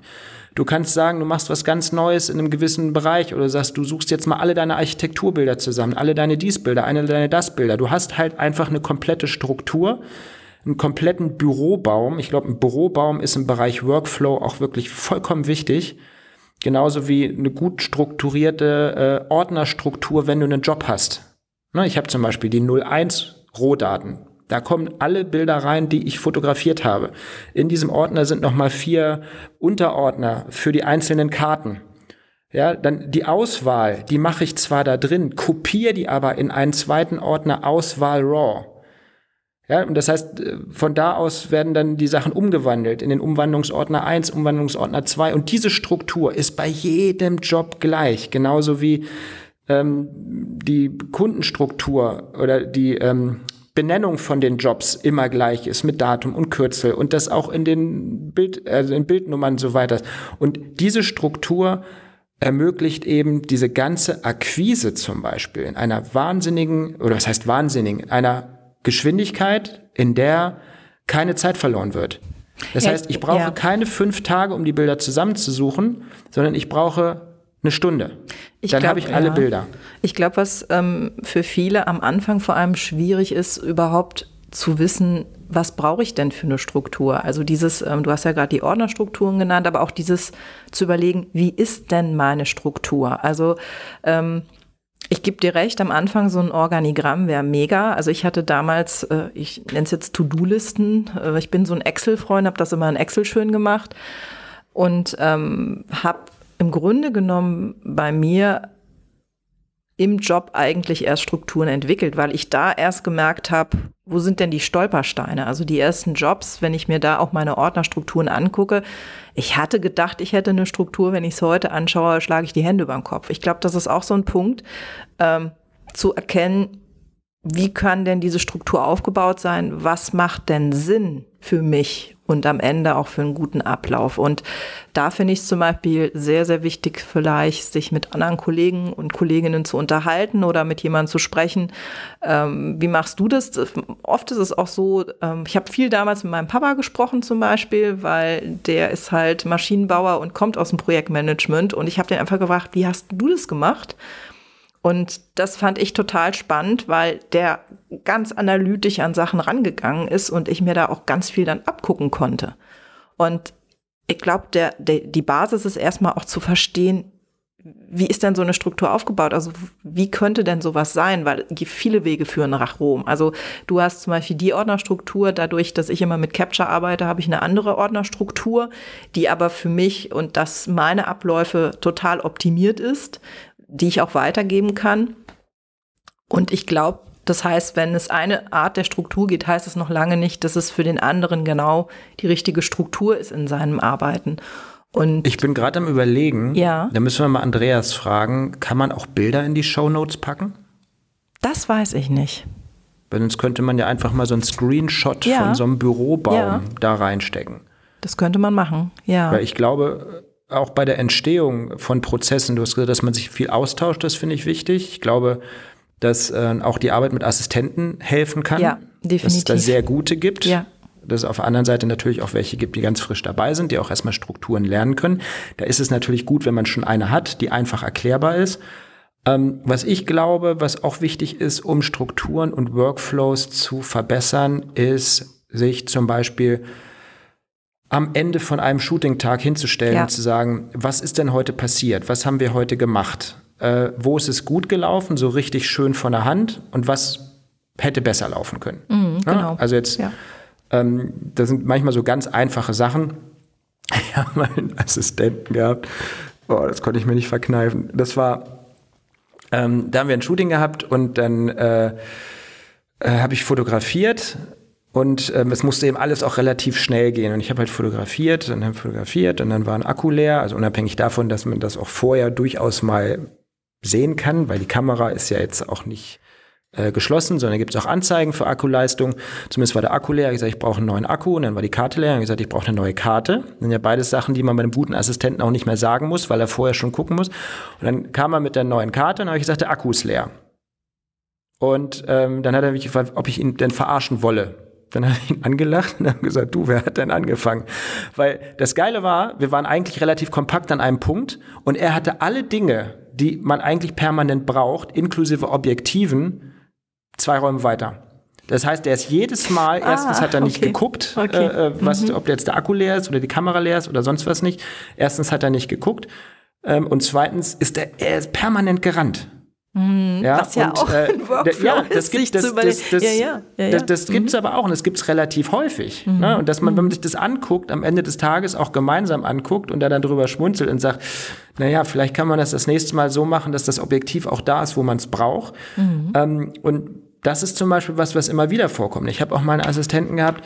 Du kannst sagen, du machst was ganz Neues in einem gewissen Bereich oder sagst, du suchst jetzt mal alle deine Architekturbilder zusammen, alle deine Dies-Bilder, alle deine Das-Bilder. Du hast halt einfach eine komplette Struktur. einen kompletten Bürobaum. Ich glaube, ein Bürobaum ist im Bereich Workflow auch wirklich vollkommen wichtig. Genauso wie eine gut strukturierte äh, Ordnerstruktur, wenn du einen Job hast. Ne, ich habe zum Beispiel die 01 Rohdaten. Da kommen alle Bilder rein, die ich fotografiert habe. In diesem Ordner sind nochmal vier Unterordner für die einzelnen Karten. Ja, dann die Auswahl, die mache ich zwar da drin, kopiere die aber in einen zweiten Ordner Auswahl RAW. Ja, und das heißt, äh, von da aus werden dann die Sachen umgewandelt in den Umwandlungsordner 1, Umwandlungsordner 2. Und diese Struktur ist bei jedem Job gleich. Genauso wie ähm, die Kundenstruktur oder die ähm, Benennung von den Jobs immer gleich ist mit Datum und Kürzel und das auch in den Bild, also in Bildnummern so weiter. Und diese Struktur ermöglicht eben diese ganze Akquise zum Beispiel in einer wahnsinnigen, oder was heißt wahnsinnigen, einer Geschwindigkeit, in der keine Zeit verloren wird. Das ja, heißt, ich brauche ja. keine fünf Tage, um die Bilder zusammenzusuchen, sondern ich brauche eine Stunde. Ich Dann habe ich alle ja. Bilder. Ich glaube, was ähm, für viele am Anfang vor allem schwierig ist, überhaupt zu wissen, was brauche ich denn für eine Struktur? Also dieses, ähm, du hast ja gerade die Ordnerstrukturen genannt, aber auch dieses zu überlegen, wie ist denn meine Struktur? Also ähm, ich gebe dir recht, am Anfang so ein Organigramm wäre mega. Also ich hatte damals, äh, ich nenne es jetzt To-Do-Listen. Äh, ich bin so ein Excel-Freund, habe das immer in Excel schön gemacht und ähm, habe im Grunde genommen bei mir im Job eigentlich erst Strukturen entwickelt, weil ich da erst gemerkt habe, wo sind denn die Stolpersteine? Also die ersten Jobs, wenn ich mir da auch meine Ordnerstrukturen angucke. Ich hatte gedacht, ich hätte eine Struktur. Wenn ich es heute anschaue, schlage ich die Hände über den Kopf. Ich glaube, das ist auch so ein Punkt, ähm, zu erkennen, wie kann denn diese Struktur aufgebaut sein? Was macht denn Sinn für mich und am Ende auch für einen guten Ablauf. Und da finde ich es zum Beispiel sehr, sehr wichtig, vielleicht sich mit anderen Kollegen und Kolleginnen zu unterhalten oder mit jemandem zu sprechen. Ähm, wie machst du das? Oft ist es auch so, ähm, ich habe viel damals mit meinem Papa gesprochen zum Beispiel, weil der ist halt Maschinenbauer und kommt aus dem Projektmanagement. Und ich habe den einfach gefragt, wie hast du das gemacht? Und das fand ich total spannend, weil der ganz analytisch an Sachen rangegangen ist und ich mir da auch ganz viel dann abgucken konnte. Und ich glaube, der, der, die Basis ist erstmal auch zu verstehen, wie ist denn so eine Struktur aufgebaut? Also wie könnte denn sowas sein? Weil viele Wege führen nach Rom. Also du hast zum Beispiel die Ordnerstruktur, dadurch, dass ich immer mit Capture arbeite, habe ich eine andere Ordnerstruktur, die aber für mich und das meine Abläufe total optimiert ist, die ich auch weitergeben kann. Und ich glaube, das heißt, wenn es eine Art der Struktur geht, heißt es noch lange nicht, dass es für den anderen genau die richtige Struktur ist in seinem Arbeiten. Und ich bin gerade am überlegen, ja. da müssen wir mal Andreas fragen, kann man auch Bilder in die Show Notes packen? Das weiß ich nicht. Weil sonst könnte man ja einfach mal so einen Screenshot ja. von so einem Bürobaum ja. da reinstecken. Das könnte man machen, ja. Weil ich glaube, auch bei der Entstehung von Prozessen, du hast gesagt, dass man sich viel austauscht, das finde ich wichtig. Ich glaube, dass äh, auch die Arbeit mit Assistenten helfen kann. Ja, definitiv. Dass es da sehr gute gibt. Ja. Dass es auf der anderen Seite natürlich auch welche gibt, die ganz frisch dabei sind, die auch erstmal Strukturen lernen können. Da ist es natürlich gut, wenn man schon eine hat, die einfach erklärbar ist. Ähm, was ich glaube, was auch wichtig ist, um Strukturen und Workflows zu verbessern, ist, sich zum Beispiel am Ende von einem Shooting-Tag hinzustellen ja. und zu sagen, was ist denn heute passiert? Was haben wir heute gemacht? Äh, wo ist es gut gelaufen, so richtig schön von der Hand und was hätte besser laufen können? Mhm, genau. Ja? Also jetzt, ja. ähm, das sind manchmal so ganz einfache Sachen. Ich habe mal einen Assistenten gehabt, oh, das konnte ich mir nicht verkneifen. Das war, ähm, da haben wir ein Shooting gehabt und dann äh, äh, habe ich fotografiert und ähm, es musste eben alles auch relativ schnell gehen. Und ich habe halt fotografiert, dann habe fotografiert und dann war ein Akku leer. Also unabhängig davon, dass man das auch vorher durchaus mal sehen kann, weil die Kamera ist ja jetzt auch nicht äh, geschlossen, sondern gibt es auch Anzeigen für Akkuleistung. Zumindest war der Akku leer. Ich gesagt, ich brauche einen neuen Akku. Und dann war die Karte leer. Ich gesagt, ich brauche eine neue Karte. Das sind ja beides Sachen, die man bei einem guten Assistenten auch nicht mehr sagen muss, weil er vorher schon gucken muss. Und dann kam er mit der neuen Karte und habe ich gesagt, der Akku ist leer. Und ähm, dann hat er mich gefragt, ob ich ihn denn verarschen wolle. Dann habe ich ihn angelacht und habe gesagt, du, wer hat denn angefangen? Weil das Geile war, wir waren eigentlich relativ kompakt an einem Punkt und er hatte alle Dinge, die man eigentlich permanent braucht, inklusive Objektiven, zwei Räume weiter. Das heißt, der ist jedes Mal, ah, erstens hat er nicht okay. geguckt, okay. Äh, äh, was, mhm. ob jetzt der Akku leer ist oder die Kamera leer ist oder sonst was nicht. Erstens hat er nicht geguckt. Ähm, und zweitens ist er, er ist permanent gerannt. Mhm, ja, was ja und, auch äh, ein Workflow ja, das gibt, das, das, das, das, ja, ja, ja, das, das mhm. aber auch und das gibt's relativ häufig. Mhm. Ne? Und dass man, wenn man sich das anguckt, am Ende des Tages auch gemeinsam anguckt und da dann drüber schmunzelt und sagt, naja, vielleicht kann man das das nächste Mal so machen, dass das Objektiv auch da ist, wo man es braucht. Mhm. Ähm, und das ist zum Beispiel was, was immer wieder vorkommt. Ich habe auch mal einen Assistenten gehabt,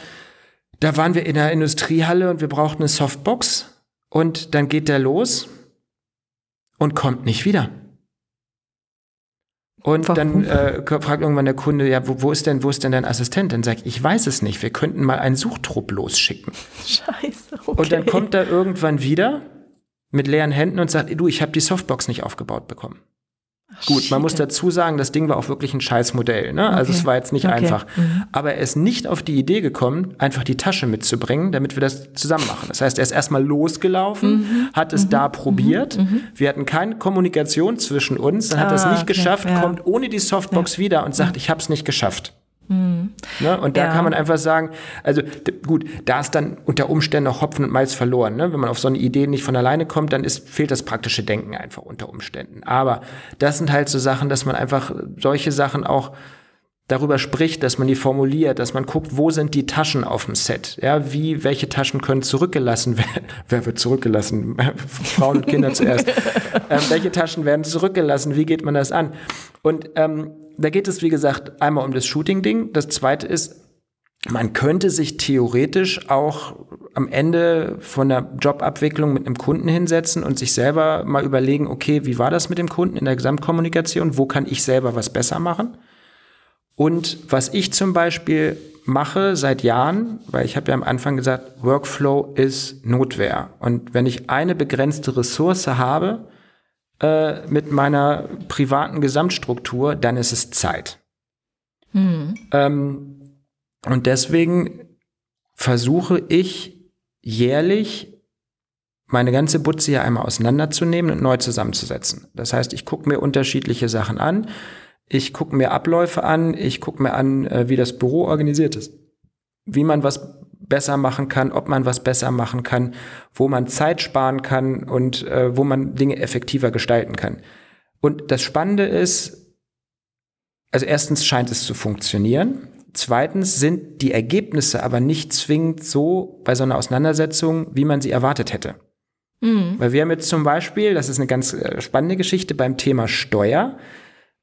da waren wir in der Industriehalle und wir brauchten eine Softbox und dann geht der los und kommt nicht wieder. Und Warum? dann äh, fragt irgendwann der Kunde, ja, wo, wo, ist denn, wo ist denn dein Assistent? Dann sage ich, ich weiß es nicht, wir könnten mal einen Suchtrupp losschicken. Scheiße, okay. Und dann kommt er irgendwann wieder mit leeren Händen und sagt, du, ich habe die Softbox nicht aufgebaut bekommen. Gut, Shit. man muss dazu sagen, das Ding war auch wirklich ein Scheißmodell. Ne? Okay. Also es war jetzt nicht okay. einfach. Mhm. Aber er ist nicht auf die Idee gekommen, einfach die Tasche mitzubringen, damit wir das zusammen machen. Das heißt, er ist erstmal losgelaufen, mhm. hat es mhm. da probiert. Mhm. mhm. Wir hatten keine Kommunikation zwischen uns. Dann hat er es ah, nicht okay. geschafft, ja. kommt ohne die Softbox ja. wieder und sagt, ich habe es nicht geschafft. Mhm. Ne? Und da ja. kann man einfach sagen, also gut, da ist dann unter Umständen auch Hopfen und Malz verloren. Ne? Wenn man auf so eine Idee nicht von alleine kommt, dann ist, fehlt das praktische Denken einfach unter Umständen. Aber das sind halt so Sachen, dass man einfach solche Sachen auch darüber spricht, dass man die formuliert, dass man guckt, wo sind die Taschen auf dem Set? Ja, wie, welche Taschen können zurückgelassen werden? Wer wird zurückgelassen? Frauen und Kinder zuerst. ähm, welche Taschen werden zurückgelassen? Wie geht man das an? Und ähm, da geht es, wie gesagt, einmal um das Shooting-Ding. Das zweite ist, man könnte sich theoretisch auch am Ende von der Jobabwicklung mit einem Kunden hinsetzen und sich selber mal überlegen, okay, wie war das mit dem Kunden in der Gesamtkommunikation? Wo kann ich selber was besser machen? Und was ich zum Beispiel mache seit Jahren, weil ich habe ja am Anfang gesagt, Workflow ist Notwehr. Und wenn ich eine begrenzte Ressource habe, äh, mit meiner privaten Gesamtstruktur, dann ist es Zeit. Mhm. Ähm, und deswegen versuche ich jährlich meine ganze Butze hier einmal auseinanderzunehmen und neu zusammenzusetzen. Das heißt, ich gucke mir unterschiedliche Sachen an, ich gucke mir Abläufe an, ich gucke mir an, äh, wie das Büro organisiert ist, wie man was besser machen kann, ob man was besser machen kann, wo man Zeit sparen kann und äh, wo man Dinge effektiver gestalten kann. Und das Spannende ist, also erstens scheint es zu funktionieren. Zweitens sind die Ergebnisse aber nicht zwingend so bei so einer Auseinandersetzung, wie man sie erwartet hätte. Mhm. Weil wir haben jetzt zum Beispiel, das ist eine ganz äh, spannende Geschichte beim Thema Steuer,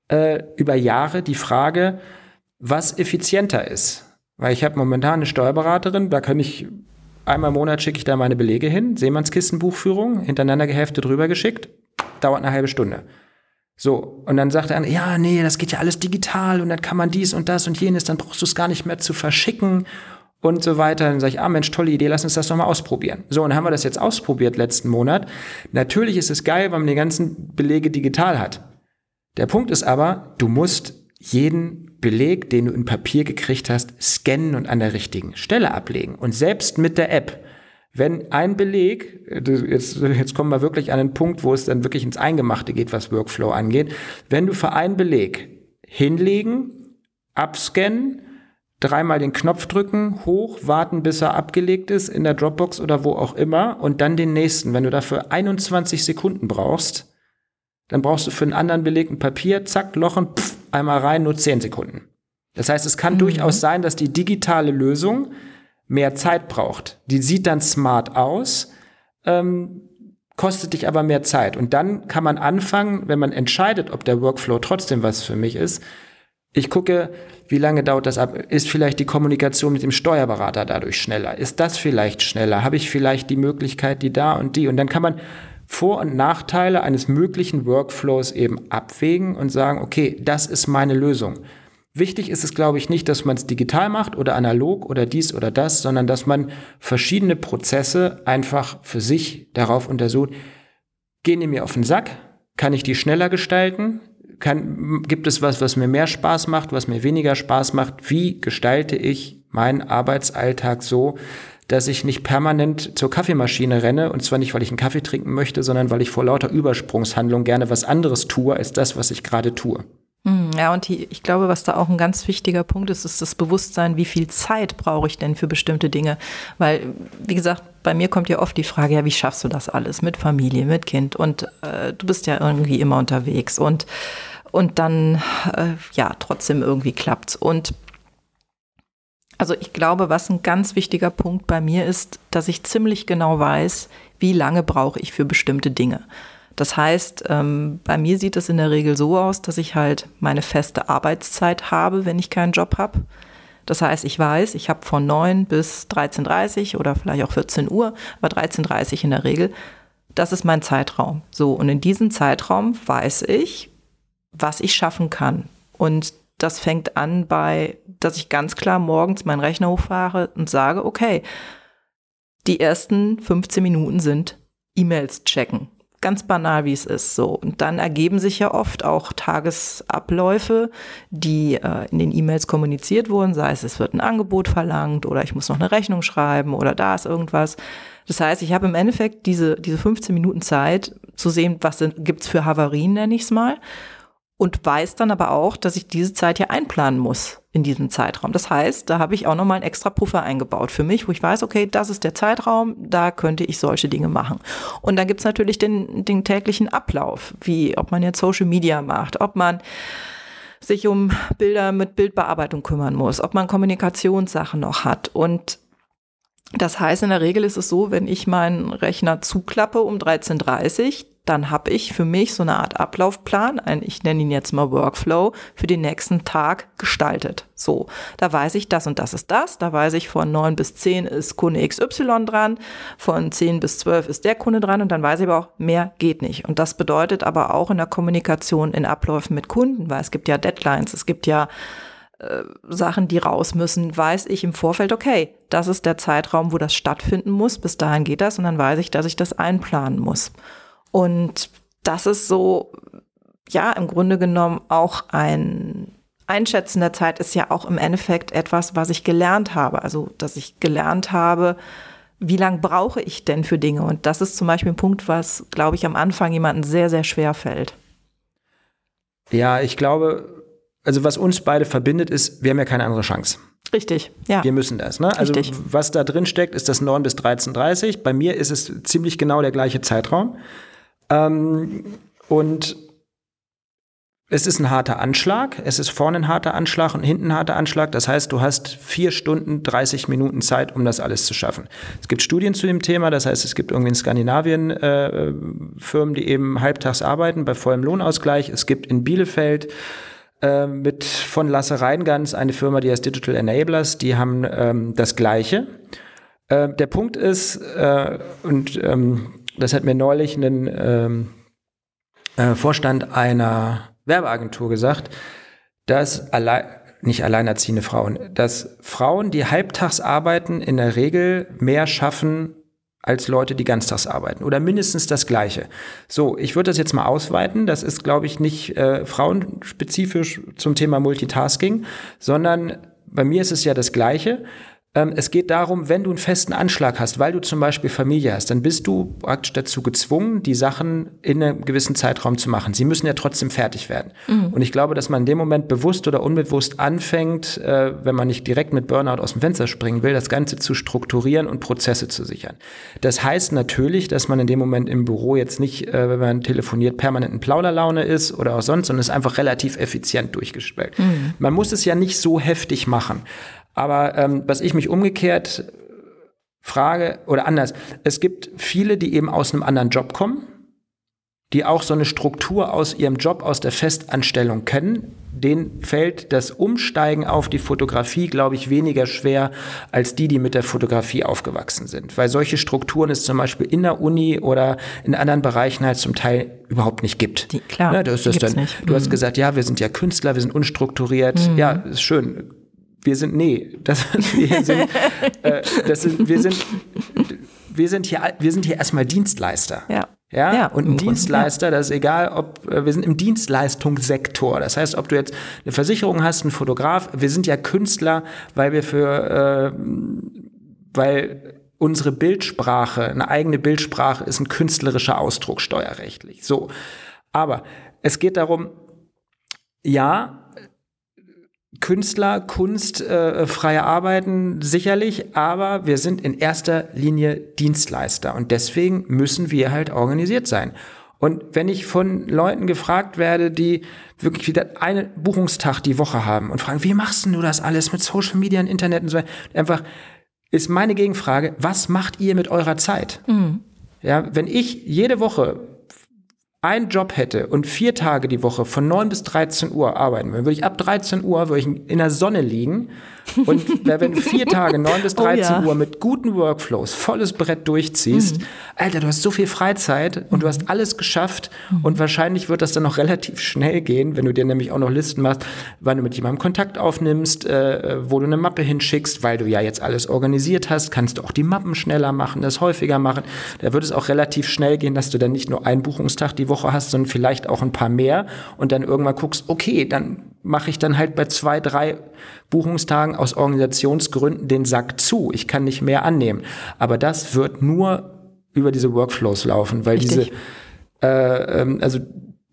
äh, über Jahre die Frage, was effizienter ist. Weil ich habe momentan eine Steuerberaterin, da kann ich einmal im Monat schicke ich da meine Belege hin, Seemannskissenbuchführung, hintereinander geheftet drüber geschickt, dauert eine halbe Stunde. So, und dann sagt er, ja, nee, das geht ja alles digital und dann kann man dies und das und jenes, dann brauchst du es gar nicht mehr zu verschicken und so weiter. Dann sage ich, ah Mensch, tolle Idee, lass uns das doch mal ausprobieren. So, und dann haben wir das jetzt ausprobiert letzten Monat. Natürlich ist es geil, weil man die ganzen Belege digital hat. Der Punkt ist aber, du musst jeden Beleg, den du in Papier gekriegt hast, scannen und an der richtigen Stelle ablegen. Und selbst mit der App, wenn ein Beleg, jetzt, jetzt kommen wir wirklich an den Punkt, wo es dann wirklich ins Eingemachte geht, was Workflow angeht, wenn du für einen Beleg hinlegen, abscannen, dreimal den Knopf drücken, hoch, warten, bis er abgelegt ist, in der Dropbox oder wo auch immer, und dann den nächsten. Wenn du dafür 21 Sekunden brauchst, dann brauchst du für einen anderen Beleg ein Papier, zack, Lochen, pff, einmal rein, nur 10 Sekunden. Das heißt, es kann mhm. durchaus sein, dass die digitale Lösung mehr Zeit braucht. Die sieht dann smart aus, ähm, kostet dich aber mehr Zeit. Und dann kann man anfangen, wenn man entscheidet, ob der Workflow trotzdem was für mich ist. Ich gucke, wie lange dauert das ab? Ist vielleicht die Kommunikation mit dem Steuerberater dadurch schneller? Ist das vielleicht schneller? Habe ich vielleicht die Möglichkeit, die da und die? Und dann kann man vor- und Nachteile eines möglichen Workflows eben abwägen und sagen, okay, das ist meine Lösung. Wichtig ist es, glaube ich, nicht, dass man es digital macht oder analog oder dies oder das, sondern dass man verschiedene Prozesse einfach für sich darauf untersucht. Gehen die mir auf den Sack? Kann ich die schneller gestalten? Kann, gibt es was, was mir mehr Spaß macht, was mir weniger Spaß macht? Wie gestalte ich meinen Arbeitsalltag so, dass ich nicht permanent zur Kaffeemaschine renne und zwar nicht, weil ich einen Kaffee trinken möchte, sondern weil ich vor lauter Übersprungshandlung gerne was anderes tue als das, was ich gerade tue. Mhm. Ja, und die, ich glaube, was da auch ein ganz wichtiger Punkt ist, ist das Bewusstsein, wie viel Zeit brauche ich denn für bestimmte Dinge. Weil, wie gesagt, bei mir kommt ja oft die Frage, ja, wie schaffst du das alles mit Familie, mit Kind? Und äh, du bist ja irgendwie immer unterwegs und, und dann, äh, ja, trotzdem irgendwie klappt's. Und also ich glaube, was ein ganz wichtiger Punkt bei mir ist, dass ich ziemlich genau weiß, wie lange brauche ich für bestimmte Dinge. Das heißt, ähm, bei mir sieht es in der Regel so aus, dass ich halt meine feste Arbeitszeit habe, wenn ich keinen Job habe. Das heißt, ich weiß, ich habe von 9 bis 13.30 oder vielleicht auch 14 Uhr, aber 13.30 in der Regel. Das ist mein Zeitraum. So, und in diesem Zeitraum weiß ich, was ich schaffen kann. Und das fängt an bei, dass ich ganz klar morgens meinen Rechner hochfahre und sage, okay, die ersten 15 Minuten sind E-Mails checken ganz banal, wie es ist. So. Und dann ergeben sich ja oft auch Tagesabläufe, die äh, in den E-Mails kommuniziert wurden, sei es, es wird ein Angebot verlangt oder ich muss noch eine Rechnung schreiben oder da ist irgendwas. Das heißt, ich habe im Endeffekt diese, diese 15 Minuten Zeit zu sehen, was gibt es für Havarien, nenne ich es mal und weiß dann aber auch, dass ich diese Zeit hier einplanen muss in diesem Zeitraum. Das heißt, da habe ich auch nochmal einen extra Puffer eingebaut für mich, wo ich weiß, okay, das ist der Zeitraum, da könnte ich solche Dinge machen. Und dann gibt's natürlich den, den täglichen Ablauf, wie ob man jetzt Social Media macht, ob man sich um Bilder mit Bildbearbeitung kümmern muss, ob man Kommunikationssachen noch hat. Und das heißt, in der Regel ist es so, wenn ich meinen Rechner zuklappe um 13.30 Uhr, dann habe ich für mich so eine Art Ablaufplan, ein, ich nenne ihn jetzt mal Workflow, für den nächsten Tag gestaltet. So, da weiß ich, das und das ist das. Da weiß ich, von 9 bis 10 ist Kunde XY dran, von 10 bis 12 ist der Kunde dran und dann weiß ich aber auch, mehr geht nicht. Und das bedeutet aber auch in der Kommunikation in Abläufen mit Kunden, weil es gibt ja Deadlines, es gibt ja äh, Sachen, die raus müssen, weiß ich im Vorfeld, okay, das ist der Zeitraum, wo das stattfinden muss, bis dahin geht das und dann weiß ich, dass ich das einplanen muss. Und das ist so, ja, im Grunde genommen auch ein Einschätzen der Zeit ist ja auch im Endeffekt etwas, was ich gelernt habe. Also, dass ich gelernt habe, wie lange brauche ich denn für Dinge? Und das ist zum Beispiel ein Punkt, was, glaube ich, am Anfang jemandem sehr, sehr schwer fällt. Ja, ich glaube, also was uns beide verbindet, ist, wir haben ja keine andere Chance. Richtig, ja. Wir müssen das. Ne? Also Richtig. was da drin steckt, ist das 9 bis 13.30 Bei mir ist es ziemlich genau der gleiche Zeitraum. Ähm, und es ist ein harter Anschlag. Es ist vorne ein harter Anschlag und hinten ein harter Anschlag. Das heißt, du hast vier Stunden, 30 Minuten Zeit, um das alles zu schaffen. Es gibt Studien zu dem Thema. Das heißt, es gibt irgendwie in Skandinavien äh, Firmen, die eben halbtags arbeiten bei vollem Lohnausgleich. Es gibt in Bielefeld äh, mit von Lasse Reingans eine Firma, die heißt Digital Enablers. Die haben ähm, das Gleiche. Äh, der Punkt ist, äh, und ähm, das hat mir neulich ein ähm, äh, Vorstand einer Werbeagentur gesagt, dass allein nicht alleinerziehende Frauen, dass Frauen, die halbtags arbeiten, in der Regel mehr schaffen als Leute, die ganztags arbeiten oder mindestens das Gleiche. So, ich würde das jetzt mal ausweiten. Das ist, glaube ich, nicht äh, frauenspezifisch zum Thema Multitasking, sondern bei mir ist es ja das Gleiche. Ähm, es geht darum, wenn du einen festen Anschlag hast, weil du zum Beispiel Familie hast, dann bist du praktisch dazu gezwungen, die Sachen in einem gewissen Zeitraum zu machen. Sie müssen ja trotzdem fertig werden. Mhm. Und ich glaube, dass man in dem Moment bewusst oder unbewusst anfängt, äh, wenn man nicht direkt mit Burnout aus dem Fenster springen will, das Ganze zu strukturieren und Prozesse zu sichern. Das heißt natürlich, dass man in dem Moment im Büro jetzt nicht, äh, wenn man telefoniert, permanent in Plauderlaune ist oder auch sonst, sondern es ist einfach relativ effizient durchgestellt. Mhm. Man muss es ja nicht so heftig machen. Aber ähm, was ich mich umgekehrt frage, oder anders, es gibt viele, die eben aus einem anderen Job kommen, die auch so eine Struktur aus ihrem Job, aus der Festanstellung kennen. Denen fällt das Umsteigen auf die Fotografie, glaube ich, weniger schwer als die, die mit der Fotografie aufgewachsen sind. Weil solche Strukturen es zum Beispiel in der Uni oder in anderen Bereichen halt zum Teil überhaupt nicht gibt. Die, klar, ja, das ist dann, nicht. Du mhm. hast gesagt, ja, wir sind ja Künstler, wir sind unstrukturiert. Mhm. Ja, ist schön wir sind, nee, das, wir sind, äh, das sind, wir sind, wir sind hier, wir sind hier erstmal Dienstleister. Ja. Ja, ja und ein Dienstleister, das ist egal, ob äh, wir sind im Dienstleistungssektor. Das heißt, ob du jetzt eine Versicherung hast, ein Fotograf, wir sind ja Künstler, weil wir für, äh, weil unsere Bildsprache, eine eigene Bildsprache ist ein künstlerischer Ausdruck steuerrechtlich. So. Aber es geht darum, ja, Künstler, Kunst, äh, freie Arbeiten, sicherlich, aber wir sind in erster Linie Dienstleister und deswegen müssen wir halt organisiert sein. Und wenn ich von Leuten gefragt werde, die wirklich wieder einen Buchungstag die Woche haben und fragen, wie machst du das alles mit Social Media und Internet und so weiter, einfach ist meine Gegenfrage, was macht ihr mit eurer Zeit? Mhm. Ja, wenn ich jede Woche einen Job hätte und vier Tage die Woche von 9 bis 13 Uhr arbeiten würde, würde ich ab 13 Uhr würde ich in der Sonne liegen und wenn du vier Tage, 9 bis 13 oh, ja. Uhr mit guten Workflows, volles Brett durchziehst, mhm. Alter, du hast so viel Freizeit und du hast alles geschafft mhm. und wahrscheinlich wird das dann noch relativ schnell gehen, wenn du dir nämlich auch noch Listen machst, wann du mit jemandem Kontakt aufnimmst, äh, wo du eine Mappe hinschickst, weil du ja jetzt alles organisiert hast, kannst du auch die Mappen schneller machen, das häufiger machen. Da wird es auch relativ schnell gehen, dass du dann nicht nur einen Buchungstag die Woche hast, sondern vielleicht auch ein paar mehr und dann irgendwann guckst, okay, dann mache ich dann halt bei zwei, drei Buchungstagen aus Organisationsgründen den Sack zu. Ich kann nicht mehr annehmen. Aber das wird nur über diese Workflows laufen, weil Richtig. diese, äh, ähm, also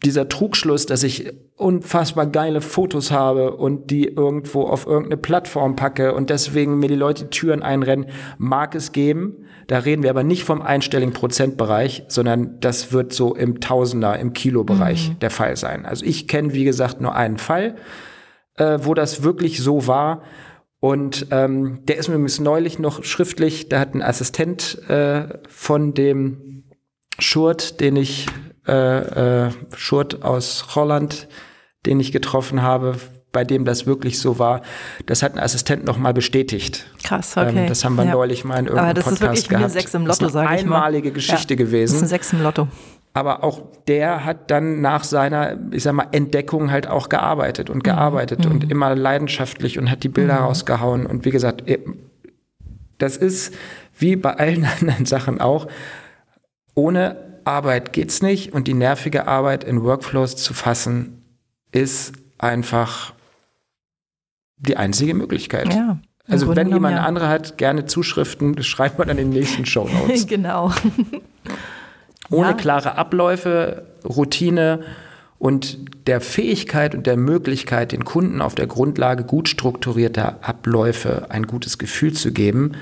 dieser Trugschluss, dass ich unfassbar geile Fotos habe und die irgendwo auf irgendeine Plattform packe und deswegen mir die Leute Türen einrennen, mag es geben. Da reden wir aber nicht vom einstelligen Prozentbereich, sondern das wird so im Tausender, im Kilobereich mhm. der Fall sein. Also ich kenne, wie gesagt, nur einen Fall, äh, wo das wirklich so war. Und ähm, der ist mir übrigens neulich noch schriftlich, da hat ein Assistent äh, von dem Schurt, den ich, äh, äh, Schurt aus Holland, den ich getroffen habe, bei dem das wirklich so war. Das hat ein Assistent noch mal bestätigt. Krass, okay. Ähm, das haben wir ja. neulich mal in irgendeinem Aber das Podcast ist wirklich gehabt. Wie eine Sechs im Lotto, das ist eine einmalige Geschichte ja, gewesen. Das ist ein Sechs im Lotto. Aber auch der hat dann nach seiner, ich sag mal, Entdeckung halt auch gearbeitet und gearbeitet mhm. und immer leidenschaftlich und hat die Bilder mhm. rausgehauen. Und wie gesagt, das ist wie bei allen anderen Sachen auch, ohne Arbeit geht's nicht und die nervige Arbeit in Workflows zu fassen, ist einfach die einzige Möglichkeit. Ja. Also wenn jemand ja. andere hat, gerne Zuschriften, das schreibt man dann in den nächsten Show Notes. genau. Ohne ja. klare Abläufe, Routine und der Fähigkeit und der Möglichkeit, den Kunden auf der Grundlage gut strukturierter Abläufe ein gutes Gefühl zu geben,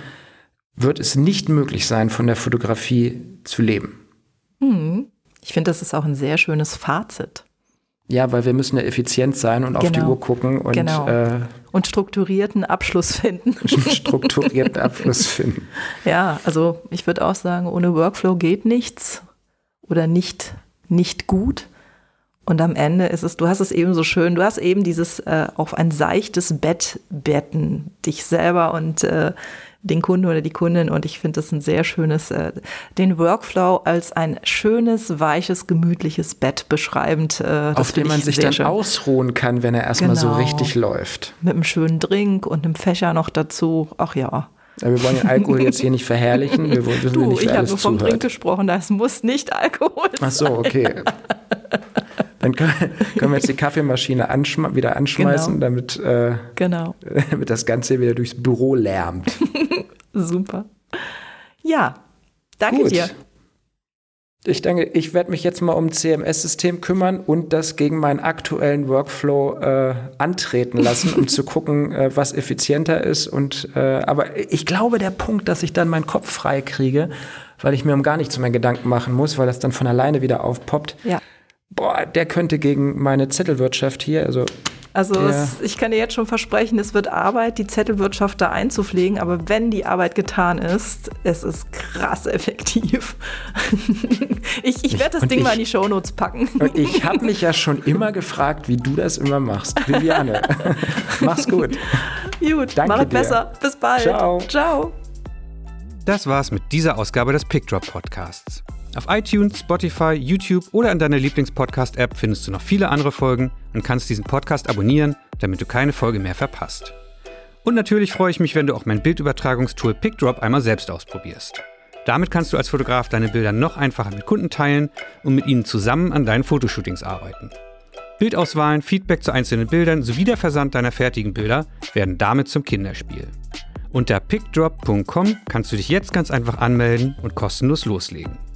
wird es nicht möglich sein, von der Fotografie zu leben. Hm. Ich finde, das ist auch ein sehr schönes Fazit. Ja, weil wir müssen ja effizient sein und genau. auf die genau. Uhr gucken und, genau. äh, und strukturierten Abschluss finden. strukturierten Abschluss finden. Ja, also ich würde auch sagen, ohne Workflow geht nichts oder nicht, nicht gut. Und am Ende ist es, du hast es eben so schön, du hast eben dieses äh, auf ein seichtes Bett betten, dich selber und äh, den Kunden oder die Kundin und ich finde das ein sehr schönes, äh, den Workflow als ein schönes, weiches, gemütliches Bett beschreibend. Äh, Auf dem man sich dann schön. ausruhen kann, wenn er erstmal genau. so richtig läuft. Mit einem schönen Drink und einem Fächer noch dazu. Ach ja. Wir wollen den Alkohol jetzt hier nicht verherrlichen. Wir wollen, du, nicht ich habe nur vom Drink gesprochen, das muss nicht Alkohol sein. Ach so, okay. Dann können, können wir jetzt die Kaffeemaschine anschma wieder anschmeißen, genau. damit, äh, genau. damit das Ganze wieder durchs Büro lärmt. Super. Ja, danke Gut. dir. Ich denke, ich werde mich jetzt mal um CMS-System kümmern und das gegen meinen aktuellen Workflow äh, antreten lassen, um zu gucken, äh, was effizienter ist. Und äh, aber ich glaube, der Punkt, dass ich dann meinen Kopf frei kriege, weil ich mir um gar nichts mehr Gedanken machen muss, weil das dann von alleine wieder aufpoppt. Ja boah, der könnte gegen meine Zettelwirtschaft hier, also also es, ich kann dir jetzt schon versprechen, es wird Arbeit, die Zettelwirtschaft da einzupflegen, aber wenn die Arbeit getan ist, es ist krass effektiv. ich ich werde das Ding ich, mal in die Shownotes packen. Und ich habe mich ja schon immer gefragt, wie du das immer machst. Viviane, mach's gut. Gut, Danke mach es besser. Bis bald. Ciao. Ciao. Das war's mit dieser Ausgabe des Pickdrop Podcasts. Auf iTunes, Spotify, YouTube oder in deiner Lieblingspodcast-App findest du noch viele andere Folgen und kannst diesen Podcast abonnieren, damit du keine Folge mehr verpasst. Und natürlich freue ich mich, wenn du auch mein Bildübertragungstool PickDrop einmal selbst ausprobierst. Damit kannst du als Fotograf deine Bilder noch einfacher mit Kunden teilen und mit ihnen zusammen an deinen Fotoshootings arbeiten. Bildauswahlen, Feedback zu einzelnen Bildern sowie der Versand deiner fertigen Bilder werden damit zum Kinderspiel. Unter pickdrop.com kannst du dich jetzt ganz einfach anmelden und kostenlos loslegen.